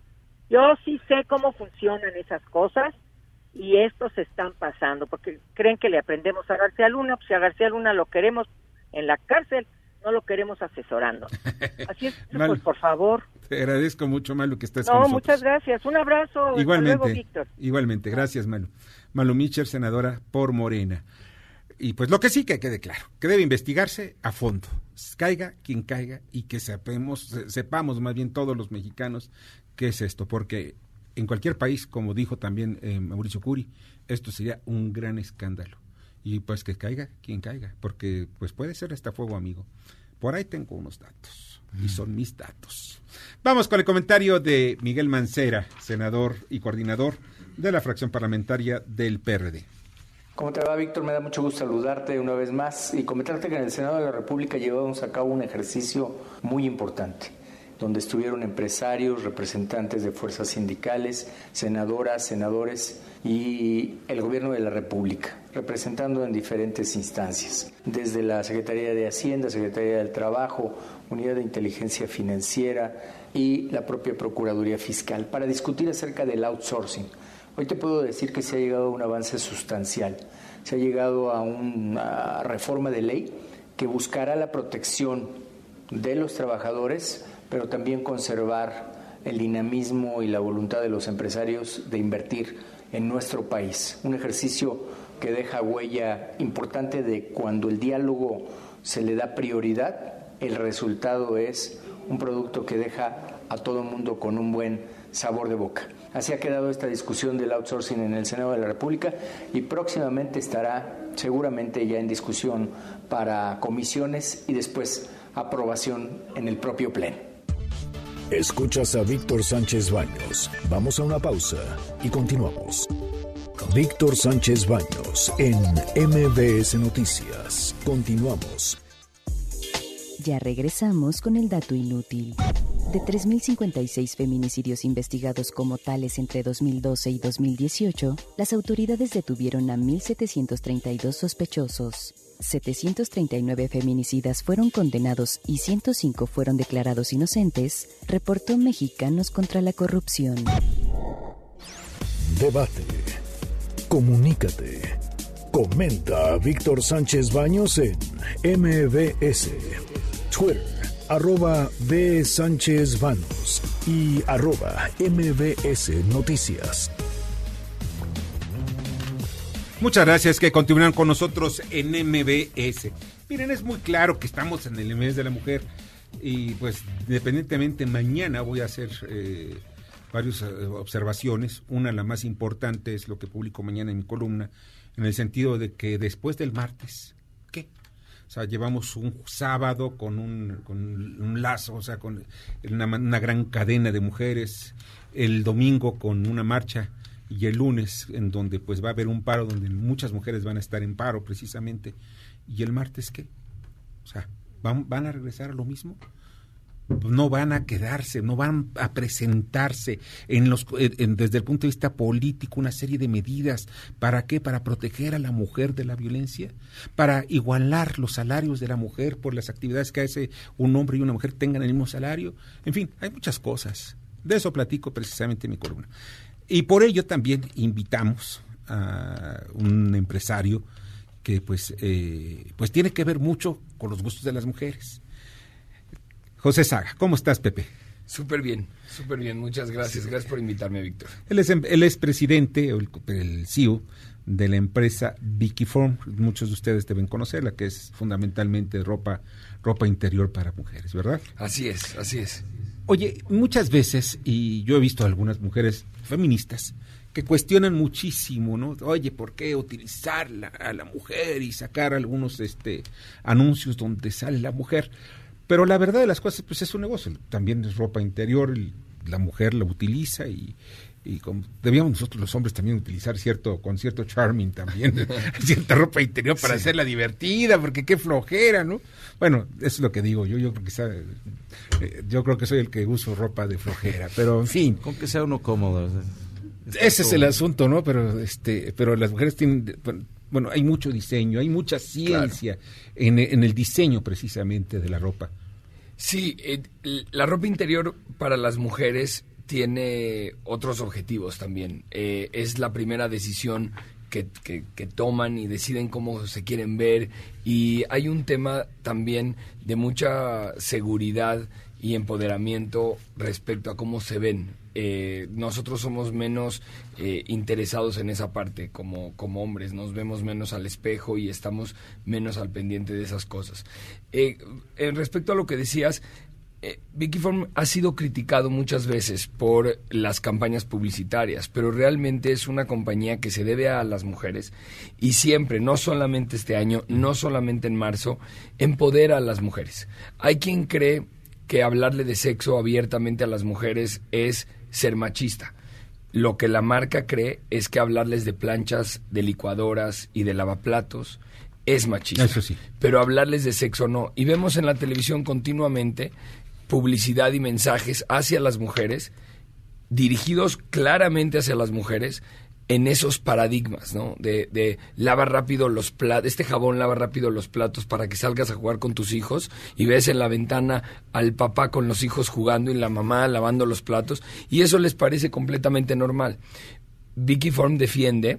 Yo sí sé cómo funcionan esas cosas y estos están pasando, porque creen que le aprendemos a García Luna, pues si a García Luna lo queremos en la cárcel, no lo queremos asesorando. Así es, pues por favor. Te agradezco mucho, Malu, que estés no, con nosotros. muchas gracias. Un abrazo. Igualmente, Víctor. igualmente. Gracias, Malu. Malu Mitchell, senadora por Morena. Y pues lo que sí que quede claro, que debe investigarse a fondo, caiga quien caiga y que sepamos, sepamos más bien todos los mexicanos qué es esto, porque en cualquier país, como dijo también eh, Mauricio Curi, esto sería un gran escándalo. Y pues que caiga quien caiga, porque pues puede ser hasta fuego amigo. Por ahí tengo unos datos y son mis datos. Vamos con el comentario de Miguel Mancera, senador y coordinador de la fracción parlamentaria del PRD. ¿Cómo te va, Víctor? Me da mucho gusto saludarte una vez más y comentarte que en el Senado de la República llevamos a cabo un ejercicio muy importante donde estuvieron empresarios, representantes de fuerzas sindicales, senadoras, senadores y el gobierno de la República, representando en diferentes instancias, desde la Secretaría de Hacienda, Secretaría del Trabajo, Unidad de Inteligencia Financiera y la propia Procuraduría Fiscal, para discutir acerca del outsourcing. Hoy te puedo decir que se ha llegado a un avance sustancial, se ha llegado a una reforma de ley que buscará la protección de los trabajadores pero también conservar el dinamismo y la voluntad de los empresarios de invertir en nuestro país. Un ejercicio que deja huella importante de cuando el diálogo se le da prioridad, el resultado es un producto que deja a todo el mundo con un buen sabor de boca. Así ha quedado esta discusión del outsourcing en el Senado de la República y próximamente estará seguramente ya en discusión para comisiones y después aprobación en el propio Pleno. Escuchas a Víctor Sánchez Baños. Vamos a una pausa y continuamos. Víctor Sánchez Baños en MBS Noticias. Continuamos. Ya regresamos con el dato inútil. De 3.056 feminicidios investigados como tales entre 2012 y 2018, las autoridades detuvieron a 1.732 sospechosos. 739 feminicidas fueron condenados y 105 fueron declarados inocentes, reportó Mexicanos contra la Corrupción. Debate. Comunícate. Comenta a Víctor Sánchez Baños en MBS. Twitter, arroba B. Sánchez Baños y arroba MBS Noticias. Muchas gracias que continúan con nosotros en MBS. Miren, es muy claro que estamos en el mes de la mujer y pues independientemente mañana voy a hacer eh, varias eh, observaciones. Una, la más importante, es lo que publico mañana en mi columna, en el sentido de que después del martes. O sea, llevamos un sábado con un, con un lazo, o sea, con una, una gran cadena de mujeres, el domingo con una marcha y el lunes en donde pues va a haber un paro donde muchas mujeres van a estar en paro precisamente. Y el martes qué o sea van, van a regresar a lo mismo no van a quedarse, no van a presentarse en los, desde el punto de vista político una serie de medidas. ¿Para qué? Para proteger a la mujer de la violencia, para igualar los salarios de la mujer por las actividades que hace un hombre y una mujer tengan el mismo salario. En fin, hay muchas cosas. De eso platico precisamente en mi columna. Y por ello también invitamos a un empresario que pues, eh, pues tiene que ver mucho con los gustos de las mujeres. José Saga, ¿cómo estás, Pepe? Súper bien, súper bien. Muchas gracias. Gracias por invitarme, Víctor. Él es, él es presidente, el, el CEO de la empresa Vicky Form. Muchos de ustedes deben conocerla, que es fundamentalmente ropa, ropa interior para mujeres, ¿verdad? Así es, así es. Oye, muchas veces, y yo he visto a algunas mujeres feministas que cuestionan muchísimo, ¿no? Oye, ¿por qué utilizar a la mujer y sacar algunos este, anuncios donde sale la mujer? Pero la verdad de las cosas, pues es un negocio. También es ropa interior, la mujer la utiliza y, y debíamos nosotros los hombres también utilizar cierto con cierto charming también cierta ropa interior para hacerla divertida porque qué flojera no bueno eso es lo que digo yo yo creo que eh, yo creo que soy el que uso ropa de flojera pero en fin. Con que sea uno cómodo ese es el asunto no pero este pero las mujeres tienen bueno hay mucho diseño hay mucha ciencia en, en el diseño precisamente de la ropa Sí, eh, la ropa interior para las mujeres tiene otros objetivos también. Eh, es la primera decisión que, que, toman y deciden cómo se quieren ver. Y hay un tema también de mucha seguridad y empoderamiento respecto a cómo se ven. Eh, nosotros somos menos eh, interesados en esa parte como, como hombres, nos vemos menos al espejo y estamos menos al pendiente de esas cosas. respecto a lo que decías, eh, Vicky Form ha sido criticado muchas veces por las campañas publicitarias, pero realmente es una compañía que se debe a las mujeres y siempre, no solamente este año, no solamente en marzo, empodera a las mujeres. Hay quien cree que hablarle de sexo abiertamente a las mujeres es ser machista. Lo que la marca cree es que hablarles de planchas, de licuadoras y de lavaplatos es machista. Eso sí. Pero hablarles de sexo no. Y vemos en la televisión continuamente publicidad y mensajes hacia las mujeres, dirigidos claramente hacia las mujeres, en esos paradigmas, ¿no? De, de lava rápido los platos, este jabón lava rápido los platos para que salgas a jugar con tus hijos y ves en la ventana al papá con los hijos jugando y la mamá lavando los platos y eso les parece completamente normal. Vicky Form defiende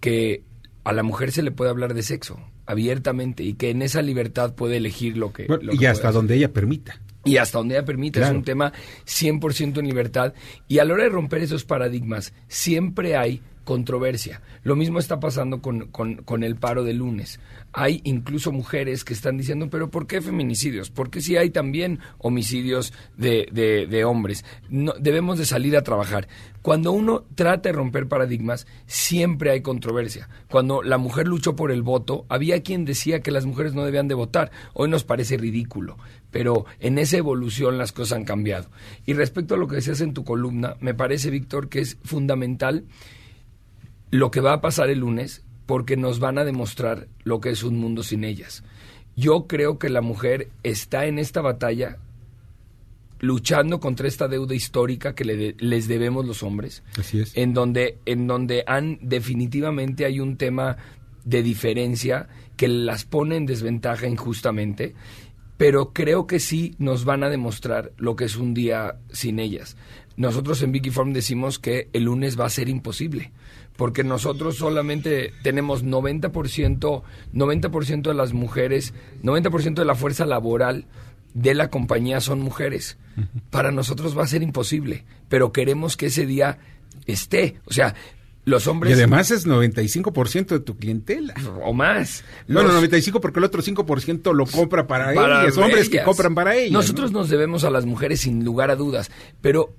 que a la mujer se le puede hablar de sexo abiertamente y que en esa libertad puede elegir lo que... lo y hasta donde ella permita. y hasta donde ella permite, Claro. es un tema 100% en libertad. Y a la hora de romper esos paradigmas, siempre hay controversia. Lo mismo está pasando con, con, el paro de lunes. Hay incluso mujeres que están diciendo, pero ¿por qué feminicidios? Porque si hay también homicidios de, de, de hombres. Debemos de salir a trabajar. Cuando uno trata de romper paradigmas, siempre hay controversia. Cuando la mujer luchó por el voto, había quien decía que las mujeres no debían de votar. Hoy nos parece ridículo, pero en esa evolución las cosas han cambiado. Y respecto a lo que decías en tu columna, me parece, Víctor, que es fundamental lo que va a pasar el lunes porque nos van a demostrar lo que es un mundo sin ellas. Yo creo que la mujer está en esta batalla luchando contra esta deuda histórica que le de- les debemos los hombres, Así es. en donde en donde han definitivamente hay un tema de diferencia que las pone en desventaja injustamente, pero creo que sí nos van a demostrar lo que es un día sin ellas. Nosotros en Vicky Form decimos que el lunes va a ser imposible, porque nosotros solamente tenemos 90%, 90% de las mujeres, 90% de la fuerza laboral de la compañía son mujeres. Para nosotros va a ser imposible, pero queremos que ese día esté. O sea, los hombres... Y además es 95% de tu clientela. O más. Bueno, Los- 95 porque el otro 5% lo compra para, para ellas, hombres que compran para ellas. Nosotros nos debemos a las mujeres sin lugar a dudas, pero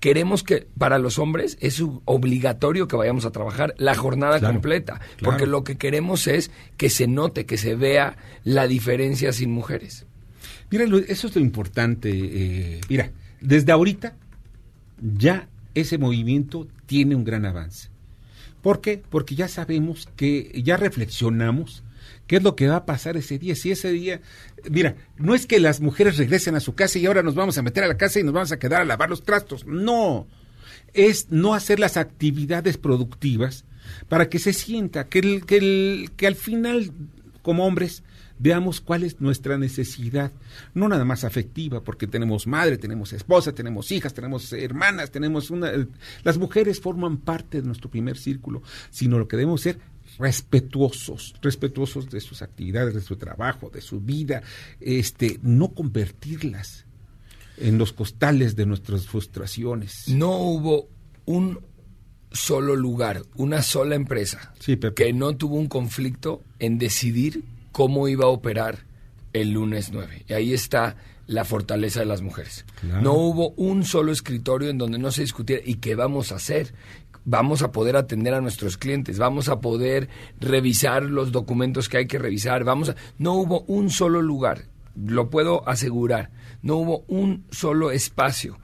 queremos que para los hombres es obligatorio que vayamos a trabajar la jornada Claro, completa, claro. porque lo que queremos es que se note, que se vea la diferencia sin mujeres. Mira, eso es lo importante. eh, mira, desde ahorita ya ese movimiento tiene un gran avance. ¿Por qué? Porque ya sabemos que, ya reflexionamos qué es lo que va a pasar ese día. Si ese día, mira, no es que las mujeres regresen a su casa y ahora nos vamos a meter a la casa y nos vamos a quedar a lavar los trastos. No, es no hacer las actividades productivas para que se sienta que, el- que, al final, como hombres, veamos cuál es nuestra necesidad, no nada más afectiva, porque tenemos madre, tenemos esposa, tenemos hijas, tenemos hermanas, tenemos una... Las mujeres forman parte de nuestro primer círculo, sino lo que debemos ser respetuosos, respetuosos de sus actividades, de su trabajo, de su vida, este, no convertirlas en los costales de nuestras frustraciones. No hubo un solo lugar, una sola empresa que no tuvo un conflicto en decidir cómo iba a operar el lunes 9. Y ahí está la fortaleza de las mujeres. Claro. No hubo un solo escritorio en donde no se discutiera y qué vamos a hacer. Vamos a poder atender a nuestros clientes, vamos a poder revisar los documentos que hay que revisar, vamos a... No hubo un solo lugar, lo puedo asegurar, no hubo un solo espacio.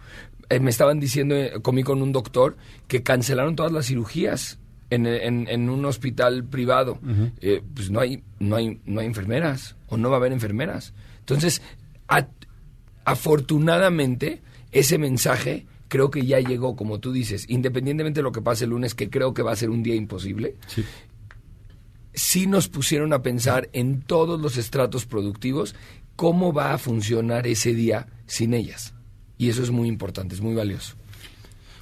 Eh, me estaban diciendo, eh, comí con un doctor, que cancelaron todas las cirugías en, en- en un hospital privado. Eh, pues no hay, no, hay, no hay enfermeras, o no va a haber enfermeras. Entonces, a- afortunadamente, ese mensaje creo que ya llegó, como tú dices, independientemente de lo que pase el lunes, que creo que va a ser un día imposible, sí nos pusieron a pensar en todos los estratos productivos cómo va a funcionar ese día sin ellas. Y eso es muy importante, es muy valioso.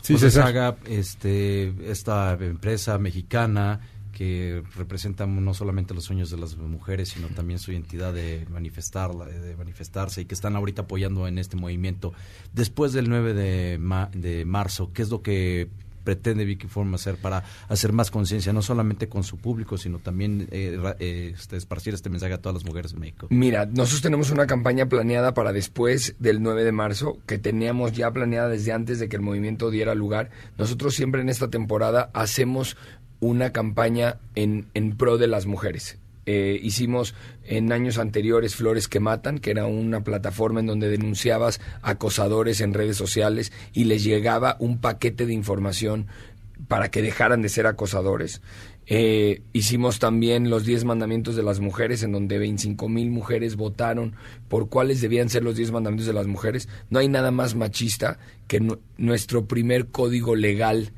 Sí, José Saga, este, esta empresa mexicana que representa no solamente los sueños de las mujeres, sino también su identidad de manifestarla, de manifestarse y que están ahorita apoyando en este movimiento. Después del 9 de, de marzo, ¿qué es lo que pretende Vicky Forma hacer para hacer más conciencia, no solamente con su público, sino también eh, eh, este, esparcir este mensaje a todas las mujeres de México? Mira, nosotros tenemos una campaña planeada para después del 9 de marzo, que teníamos ya planeada desde antes de que el movimiento diera lugar. Nosotros siempre en esta temporada hacemos una campaña en, en pro de las mujeres. Eh, hicimos en años anteriores Flores que Matan, que era una plataforma en donde denunciabas acosadores en redes sociales y les llegaba un paquete de información para que dejaran de ser acosadores. Eh, hicimos también los 10 mandamientos de las mujeres, en donde 25 mil mujeres votaron por cuáles debían ser los 10 mandamientos de las mujeres. No hay nada más machista que nuestro primer código legal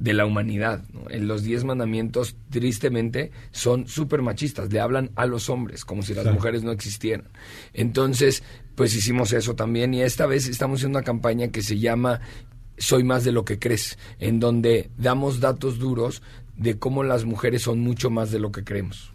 de la humanidad. En los diez mandamientos, tristemente, son súper machistas, le hablan a los hombres, como si las mujeres no existieran. Entonces, pues hicimos eso también y esta vez estamos haciendo una campaña que se llama Soy más de lo que crees, en donde damos datos duros de cómo las mujeres son mucho más de lo que creemos.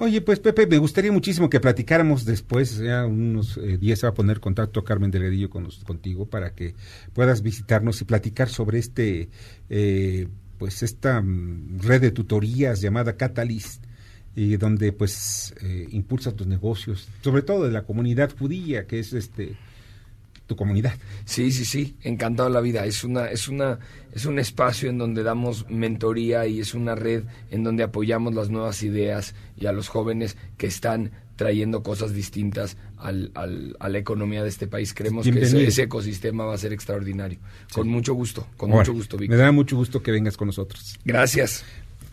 Oye, pues Pepe, me gustaría muchísimo que platicáramos después, ya unos eh, días se va a poner contacto Carmen Delgadillo con contigo para que puedas visitarnos y platicar sobre este, eh, pues esta mm, red de tutorías llamada Catalyst y donde pues eh, impulsa tus negocios, sobre todo de la comunidad judía, que es este tu comunidad. Sí, sí, sí, encantado la vida. Es una, es una, es un espacio en donde damos mentoría y es una red en donde apoyamos las nuevas ideas y a los jóvenes que están trayendo cosas distintas al, al, a la economía de este país. Creemos que ese, ecosistema va a ser extraordinario. Con mucho gusto, con mucho gusto, Víctor. Me da mucho gusto que vengas con nosotros. Gracias.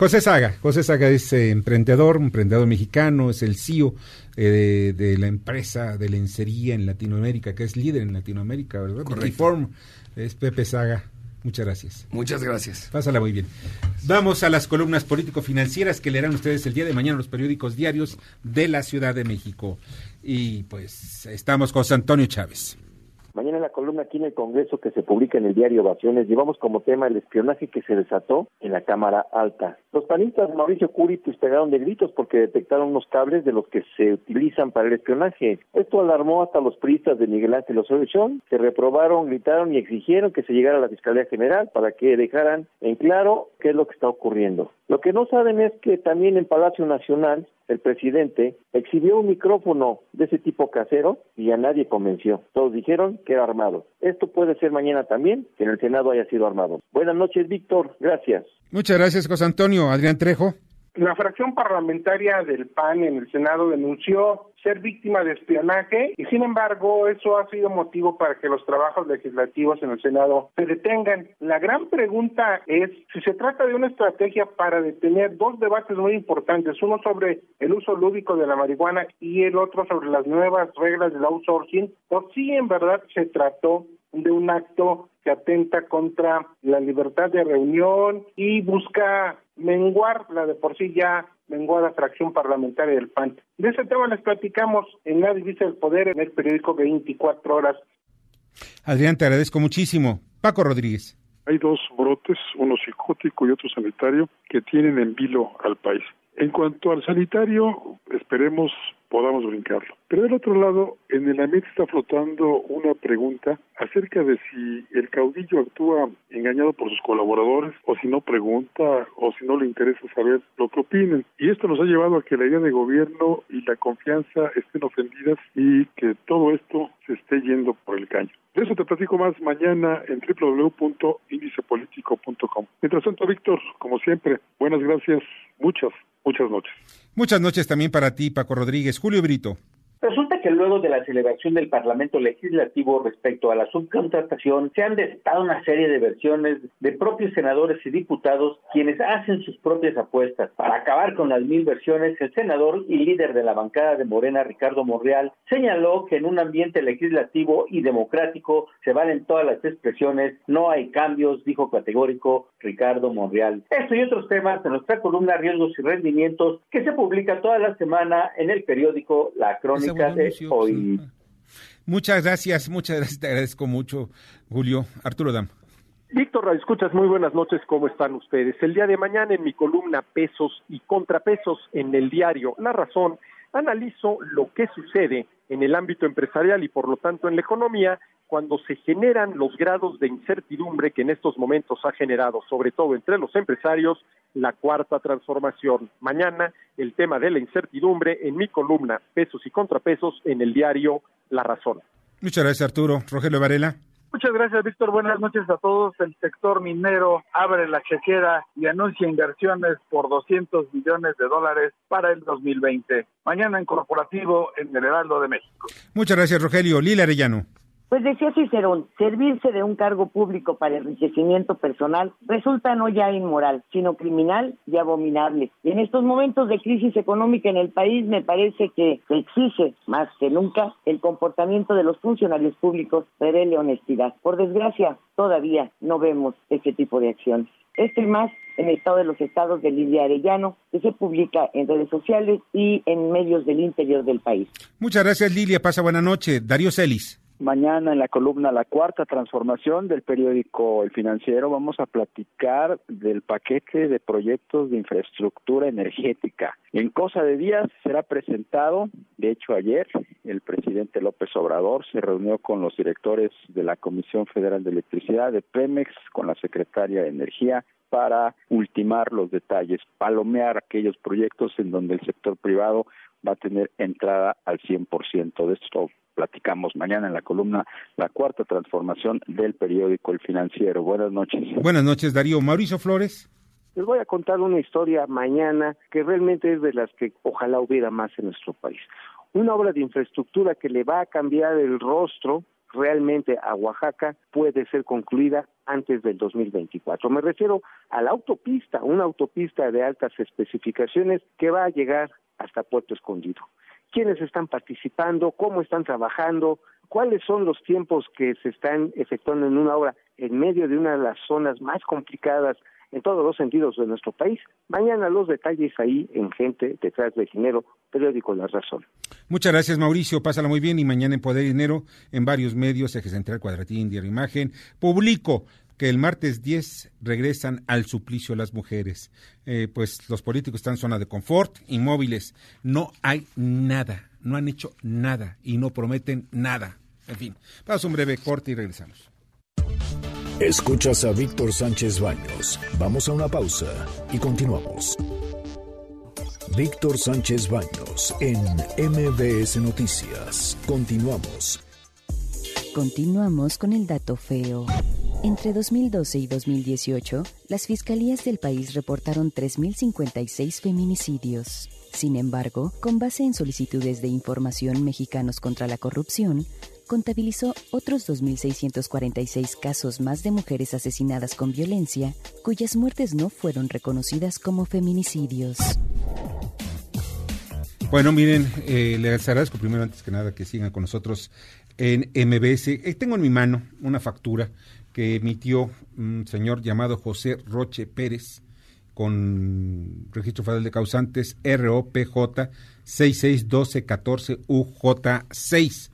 José Saga. José Saga es eh, emprendedor, emprendedor mexicano, es el CEO eh, de, la empresa de lencería en Latinoamérica, que es líder en Latinoamérica, ¿verdad? Correcto. es Pepe Saga. Muchas gracias. Muchas gracias. Pásala muy bien. Vamos a las columnas político-financieras que leerán ustedes el día de mañana los periódicos diarios de la Ciudad de México. Y pues estamos con Antonio Chávez. Mañana en la columna aquí en el Congreso que se publica en el diario Ovaciones llevamos como tema el espionaje que se desató en la Cámara Alta. Los panistas Mauricio Curi pegaron de gritos porque detectaron unos cables de los que se utilizan para el espionaje. Esto alarmó hasta los priistas de Miguel Ángel Osorio Chong, que reprobaron, gritaron y exigieron que se llegara a la Fiscalía General para que dejaran en claro qué es lo que está ocurriendo. Lo que no saben es que también en Palacio Nacional el presidente exhibió un micrófono de ese tipo casero y a nadie convenció. Todos dijeron que era armado. Esto puede ser mañana también, que en el Senado haya sido armado. Buenas noches, Víctor. Gracias. Muchas gracias, José Antonio. Adrián Trejo. La fracción parlamentaria del PAN en el Senado denunció ser víctima de espionaje y sin embargo eso ha sido motivo para que los trabajos legislativos en el Senado se detengan. La gran pregunta es si se trata de una estrategia para detener dos debates muy importantes, uno sobre el uso lúdico de la marihuana y el otro sobre las nuevas reglas del outsourcing, o si en verdad se trató de un acto que atenta contra la libertad de reunión y busca menguar la de por sí ya menguada fracción parlamentaria del PAN. De ese tema les platicamos en la Divisa del Poder en el periódico 24 horas. Adrián, te agradezco muchísimo. Paco Rodríguez. Hay dos brotes, uno psicótico y otro sanitario, que tienen en vilo al país. En cuanto al sanitario, esperemos podamos brincarlo. Pero del otro lado, en el ambiente está flotando una pregunta acerca de si el caudillo actúa engañado por sus colaboradores o si no pregunta o si no le interesa saber lo que opinen. Y esto nos ha llevado a que la idea de gobierno y la confianza estén ofendidas y que todo esto se esté yendo por el caño. De eso te platico más mañana en www.indicepolitico.com. Mientras tanto, Víctor, como siempre, buenas gracias, muchas, muchas noches. Muchas noches también para ti, Paco Rodríguez. Julio Brito. Resulta que luego de la celebración del Parlamento Legislativo respecto a la subcontratación, se han desatado una serie de versiones de propios senadores y diputados quienes hacen sus propias apuestas. Para acabar con las mil versiones, el senador y líder de la bancada de Morena, Ricardo Monreal, señaló que en un ambiente legislativo y democrático se valen todas las expresiones, no hay cambios, dijo categórico Ricardo Monreal. Esto y otros temas en nuestra columna Riesgos y Rendimientos que se publica toda la semana en el periódico La Crónica Muchas gracias, muchas gracias, te agradezco mucho, Julio. Arturo Dam. Víctor, escuchas, muy buenas noches, ¿cómo están ustedes? El día de mañana en mi columna Pesos y Contrapesos en el diario La Razón, analizo lo que sucede en el ámbito empresarial y por lo tanto en la economía cuando se generan los grados de incertidumbre que en estos momentos ha generado, sobre todo entre los empresarios, la cuarta transformación. Mañana el tema de la incertidumbre en mi columna Pesos y Contrapesos en el diario La Razón. Muchas gracias Arturo. Rogelio Varela. Muchas gracias, Víctor. Buenas noches a todos. El sector minero abre la chequera y anuncia inversiones por 200 millones de dólares para el 2020. Mañana en corporativo en el Heraldo de México. Muchas gracias, Rogelio. Lila Arellano. Pues decía Cicerón, servirse de un cargo público para enriquecimiento personal resulta no ya inmoral, sino criminal y abominable. Y en estos momentos de crisis económica en el país me parece que se exige más que nunca el comportamiento de los funcionarios públicos revele honestidad. Por desgracia, todavía no vemos ese tipo de acciones. Esto y más en el estado de los estados de Lidia Arellano, que se publica en redes sociales y en medios del interior del país. Muchas gracias, Lilia. Pasa buena noche. Darío Celis. Mañana en la columna La Cuarta Transformación del periódico El Financiero vamos a platicar del paquete de proyectos de infraestructura energética. En cosa de días será presentado, de hecho ayer, el presidente López Obrador se reunió con los directores de la Comisión Federal de Electricidad, de Pemex, con la secretaria de Energía, para ultimar los detalles, palomear aquellos proyectos en donde el sector privado va a tener entrada al 100% de esto platicamos mañana en la columna La Cuarta Transformación del periódico El Financiero. Buenas noches. Buenas noches, Darío. Mauricio Flores. Les voy a contar una historia mañana que realmente es de las que ojalá hubiera más en nuestro país. Una obra de infraestructura que le va a cambiar el rostro realmente a Oaxaca puede ser concluida antes del 2024. Me refiero a la autopista, una autopista de altas especificaciones que va a llegar hasta Puerto Escondido quiénes están participando, cómo están trabajando, cuáles son los tiempos que se están efectuando en una obra en medio de una de las zonas más complicadas en todos los sentidos de nuestro país. Mañana los detalles ahí en Gente detrás del dinero, periódico La Razón. Muchas gracias Mauricio, pásala muy bien y mañana en Poder Dinero en varios medios, Eje Central, Cuadratín, Diario Imagen, publico que el martes 10 regresan al suplicio las mujeres. Eh, pues los políticos están en zona de confort, inmóviles. No hay nada, no han hecho nada y no prometen nada. En fin, vamos a un breve corte y regresamos. Escuchas a Víctor Sánchez Baños. Vamos a una pausa y continuamos. Víctor Sánchez Baños en MBS Noticias. Continuamos. Continuamos con el dato feo. Entre 2012 y 2018, las fiscalías del país reportaron 3.056 feminicidios. Sin embargo, con base en solicitudes de información Mexicanos contra la Corrupción, contabilizó otros 2.646 casos más de mujeres asesinadas con violencia, cuyas muertes no fueron reconocidas como feminicidios. Bueno, miren, eh, les agradezco primero, antes que nada, que sigan con nosotros en MBS. Eh, tengo en mi mano una factura que emitió un señor llamado José Roche Pérez con registro federal de causantes ROPJ 661214UJ6.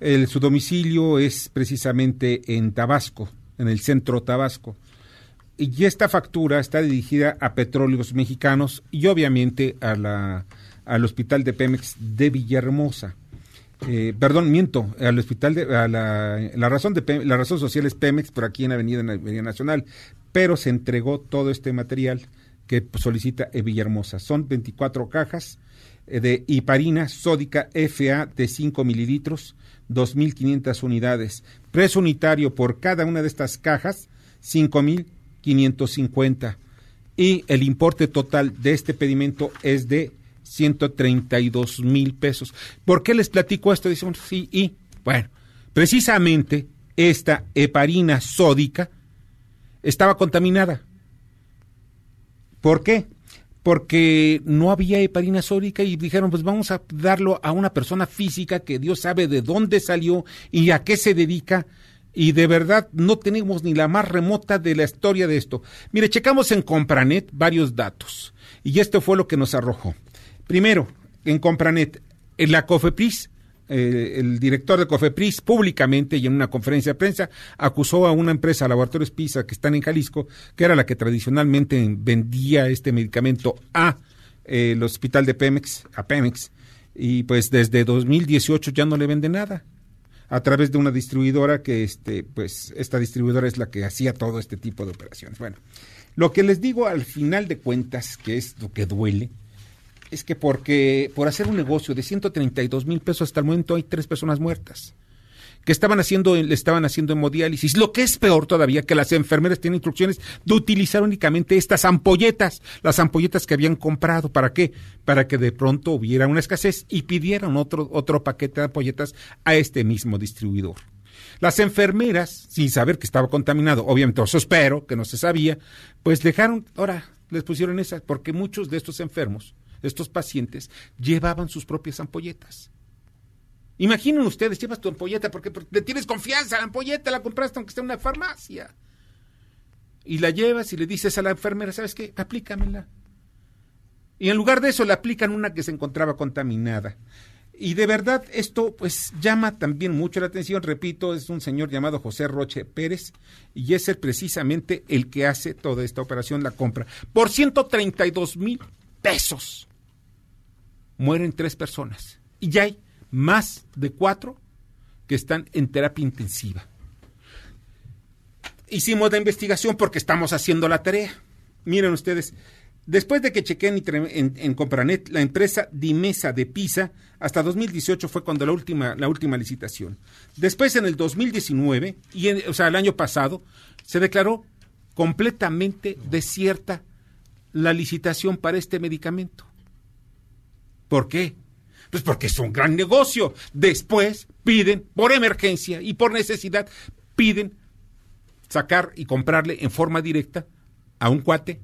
El, su domicilio es precisamente en Tabasco, en el centro Tabasco. Y esta factura está dirigida a petróleos mexicanos y obviamente a la, al hospital de Pemex de Villahermosa. Eh, perdón, miento, al hospital de, a la, razón de la razón social es Pemex, por aquí en Avenida, Nacional, pero se entregó todo este material que solicita Villahermosa. Son 24 cajas eh, de hiparina sódica FA de 5 mililitros, 2.500 unidades. Precio unitario por cada una de estas cajas, 5.550. Y el importe total de este pedimento es de 132 mil pesos. ¿Por qué les platico esto? Dicen, sí, y bueno, precisamente esta heparina sódica estaba contaminada. ¿Por qué? Porque no había heparina sódica y dijeron, pues vamos a darlo a una persona física que Dios sabe de dónde salió y a qué se dedica. Y de verdad no tenemos ni la más remota de la historia de esto. Mire, checamos en Compranet varios datos. Y esto fue lo que nos arrojó. Primero, en Compranet, en la COFEPRIS, eh, el director de COFEPRIS públicamente y en una conferencia de prensa acusó a una empresa, Laboratorios PISA, que están en Jalisco, que era la que tradicionalmente vendía este medicamento a eh, el hospital de Pemex, a Pemex, y pues desde 2018 ya no le vende nada a través de una distribuidora que este pues esta distribuidora es la que hacía todo este tipo de operaciones. Bueno, lo que les digo al final de cuentas, que es lo que duele, es que porque por hacer un negocio de 132 mil pesos hasta el momento hay tres personas muertas que estaban haciendo, le estaban haciendo hemodiálisis. Lo que es peor todavía, que las enfermeras tienen instrucciones de utilizar únicamente estas ampolletas, las ampolletas que habían comprado. ¿Para qué? Para que de pronto hubiera una escasez y pidieran otro, otro paquete de ampolletas a este mismo distribuidor. Las enfermeras, sin saber que estaba contaminado, obviamente, eso espero, que no se sabía, pues dejaron, ahora les pusieron esas, porque muchos de estos enfermos, estos pacientes, llevaban sus propias ampolletas. Imaginen ustedes, llevas tu ampolleta porque, le tienes confianza, la ampolleta la compraste aunque esté en una farmacia. Y la llevas y le dices a la enfermera, ¿sabes qué? Aplícamela. Y en lugar de eso le aplican una que se encontraba contaminada. Y de verdad esto pues llama también mucho la atención, repito, es un señor llamado José Roche Pérez y es precisamente el que hace toda esta operación, la compra. Por 132 mil pesos mueren tres personas. Y ya hay más de cuatro que están en terapia intensiva. Hicimos la investigación porque estamos haciendo la tarea. Miren ustedes, después de que chequen en, en, Compranet, la empresa Dimesa de Pisa, hasta 2018 fue cuando la última, la última licitación. Después, en el 2019, y o sea, el año pasado, se declaró completamente desierta la licitación para este medicamento. ¿Por qué? Pues porque es un gran negocio. Después piden, por emergencia y por necesidad, piden sacar y comprarle en forma directa a un cuate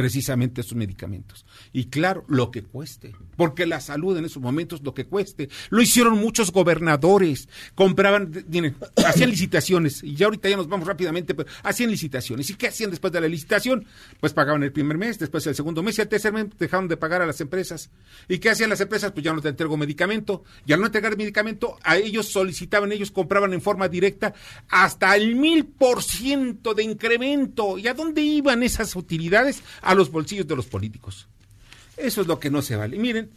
precisamente esos medicamentos. Y claro, lo que cueste, porque la salud en esos momentos lo que cueste. Lo hicieron muchos gobernadores, compraban, hacían licitaciones, y ya ahorita ya nos vamos rápidamente, pero hacían licitaciones. ¿Y qué hacían después de la licitación? Pues pagaban el primer mes, después el segundo mes y el tercer mes dejaron de pagar a las empresas. ¿Y qué hacían las empresas? Pues ya no te entrego medicamento. Y al no entregar medicamento, a ellos solicitaban, ellos compraban en forma directa hasta el mil por ciento de incremento. ¿Y a dónde iban esas utilidades? Los bolsillos de los políticos. Eso es lo que no se vale. Miren,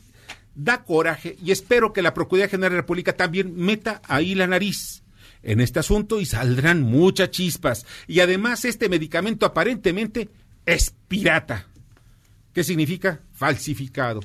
da coraje y espero que la Procuraduría General de la República también meta ahí la nariz en este asunto y saldrán muchas chispas. Y además este medicamento aparentemente es pirata. ¿Qué significa? Falsificado.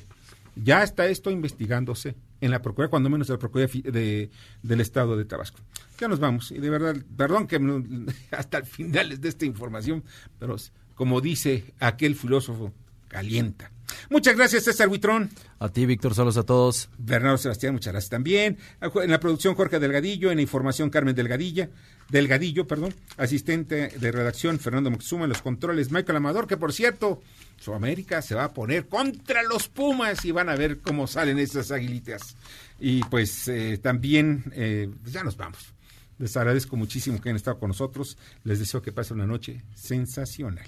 Ya está esto investigándose en la Procuraduría, cuando menos en la Procuraduría de, del Estado de Tabasco. Ya nos vamos. Y de verdad, perdón que hasta el final de esta información, pero como dice aquel filósofo, calienta. Muchas gracias, César Huitrón. A ti, Víctor, saludos a todos. Bernardo Sebastián, muchas gracias también. En la producción, Jorge Delgadillo. En la información, Carmen Delgadilla. Delgadillo, perdón. Asistente de redacción, Fernando Moxuma. En los controles, Michael Amador, que por cierto, su América se va a poner contra los Pumas y van a ver cómo salen esas aguilitas. Y pues eh, también, eh, pues ya nos vamos. Les agradezco muchísimo que hayan estado con nosotros. Les deseo que pasen una noche sensacional.